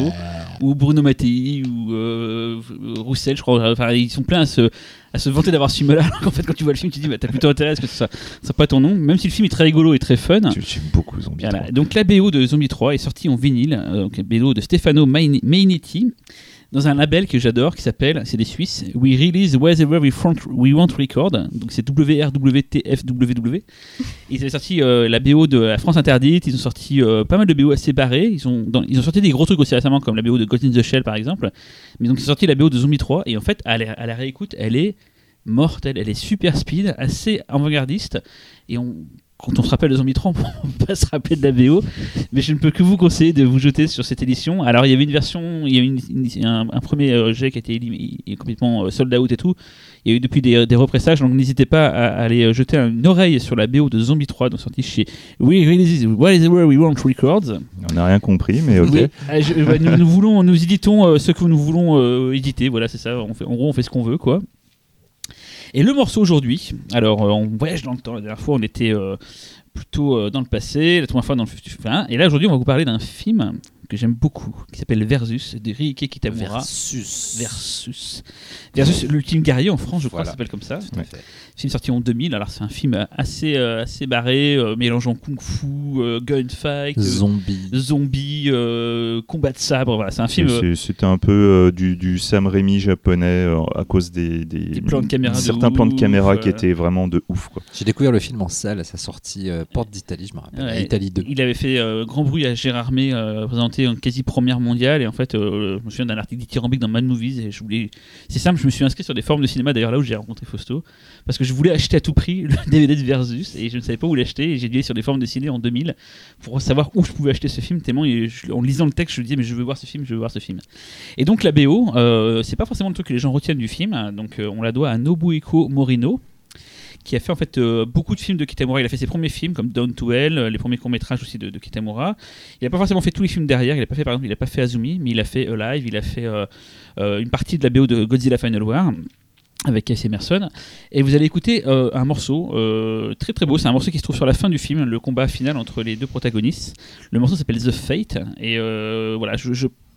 ou Bruno Mattei, ou euh, Roussel, je crois. Enfin, ils sont pleins à se, à se vanter d'avoir ce film-là. Alors qu'en fait, quand tu vois le film, tu te dis, bah, t'as plutôt intérêt à ce que ça soit pas ton nom. Même si le film est très rigolo et très fun. J'aime beaucoup Zombie. Voilà. 3. Donc la BO de Zombie 3 est sortie en vinyle, euh, donc la BO de Stefano Main- Mainetti, dans un label que j'adore qui s'appelle, c'est des Suisses, We Release Wherever We, we Want Record, donc c'est WRWTFWW. Ils avaient sorti euh, la BO de la France Interdite, ils ont sorti euh, pas mal de BO assez barrés, ils ont, ils ont sorti des gros trucs aussi récemment comme la BO de Ghost the Shell par exemple, mais donc ils ont sorti la BO de Zombie 3 et en fait à la, à la réécoute elle est mortelle, elle est super speed, assez avant-gardiste. Et on quand on se rappelle de Zombie 3, on *laughs* peut pas se rappeler de la BO, mais je ne peux que vous conseiller de vous jeter sur cette édition. Alors il y avait une version, il y a eu une- une- un, un premier euh, jet qui a été complètement euh, sold out et tout. Il y a eu depuis des, des repressages, donc n'hésitez pas à, à aller euh, jeter une oreille sur la BO de Zombie 3, donc sorti chez We Release What is Where We Want Records. On n'a rien compris, mais ok. Oui, euh, je- bah, nous, nous voulons, nous éditons euh, ce que nous voulons euh, éditer. Voilà, c'est ça. On fait, en gros, on fait ce qu'on veut, quoi. Et le morceau aujourd'hui, alors euh, on voyage dans le temps. La dernière fois, on était euh, plutôt euh, dans le passé, la première fois dans le futur. Enfin, et là, aujourd'hui, on va vous parler d'un film que j'aime beaucoup, qui s'appelle Versus, de Riike Kitamura. Versus. Versus. Versus l'ultime guerrier en France, je crois, Voilà. s'appelle comme ça. Tout à fait. Film sorti en 2000. Alors, c'est un film assez, euh, assez barré, euh, mélangeant kung-fu, euh, gunfight, Zombie. euh, combat de sabre. Voilà, c'est un film. euh, C'était un peu euh, du, du Sam Raimi japonais euh, à cause des, des, Des plans de caméra de certains plans de caméra qui étaient vraiment de ouf. J'ai découvert le film en salle à sa sortie euh, Porte d'Italie, je me rappelle. Ouais, Italie 2. Il avait fait euh, grand bruit à Gérard May, euh, présenté en quasi première mondiale. Et en fait, euh, je me souviens d'un article dithyrambique dans Mad Movies. Et je voulais... C'est simple, je me suis inscrit sur des forums de cinéma, d'ailleurs là où j'ai rencontré Fausto, parce que je voulais acheter à tout prix le *laughs* DVD de Versus. Et je ne savais pas où l'acheter. Et j'ai dû aller sur des forums de ciné en 2000 pour savoir où je pouvais acheter ce film. Tellement, en lisant le texte, je me disais, mais je veux voir ce film, je veux voir ce film. Et donc, la BO, euh, c'est pas forcément le truc que les gens retiennent du film. Donc, euh, on la doit à Nobueko Morino qui a fait en fait euh, beaucoup de films de Kitamura. Il a fait ses premiers films comme Down to Hell, euh, les premiers courts métrages aussi de, Kitamura. Il n'a pas forcément fait tous les films derrière. Il a pas fait par exemple, il a pas fait Azumi, mais il a fait Alive, il a fait une partie de la BO de Godzilla Final War avec Casey Emerson. Et vous allez écouter euh, un morceau euh, très très beau. C'est un morceau qui se trouve sur la fin du film, le combat final entre les deux protagonistes. Le morceau s'appelle The Fate. Et euh, voilà,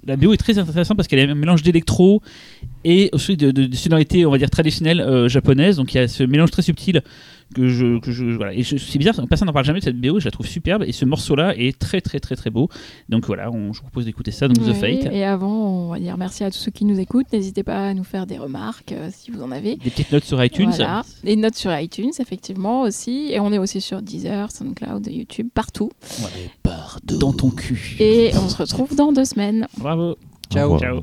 la BO est très intéressante parce qu'elle est un mélange d'électro et aussi de, de, sonorités, on va dire, traditionnelles euh, japonaises. Donc il y a ce mélange très subtil que je. Que je voilà. Et je- c'est bizarre, personne n'en parle jamais de cette BO, je la trouve superbe. Et ce morceau-là est très très très très beau. Donc voilà, on, je vous propose d'écouter ça, donc The Ouais, Fate. Et avant, on va dire merci à tous ceux qui nous écoutent. N'hésitez pas à nous faire des remarques euh, si vous en avez. Des petites notes sur iTunes. Voilà. Des notes sur iTunes, effectivement, aussi. Et on est aussi sur Deezer, SoundCloud, YouTube, partout. Pardon. Dans ton cul. Et on se retrouve dans deux semaines. Bravo. Ciao. Ciao.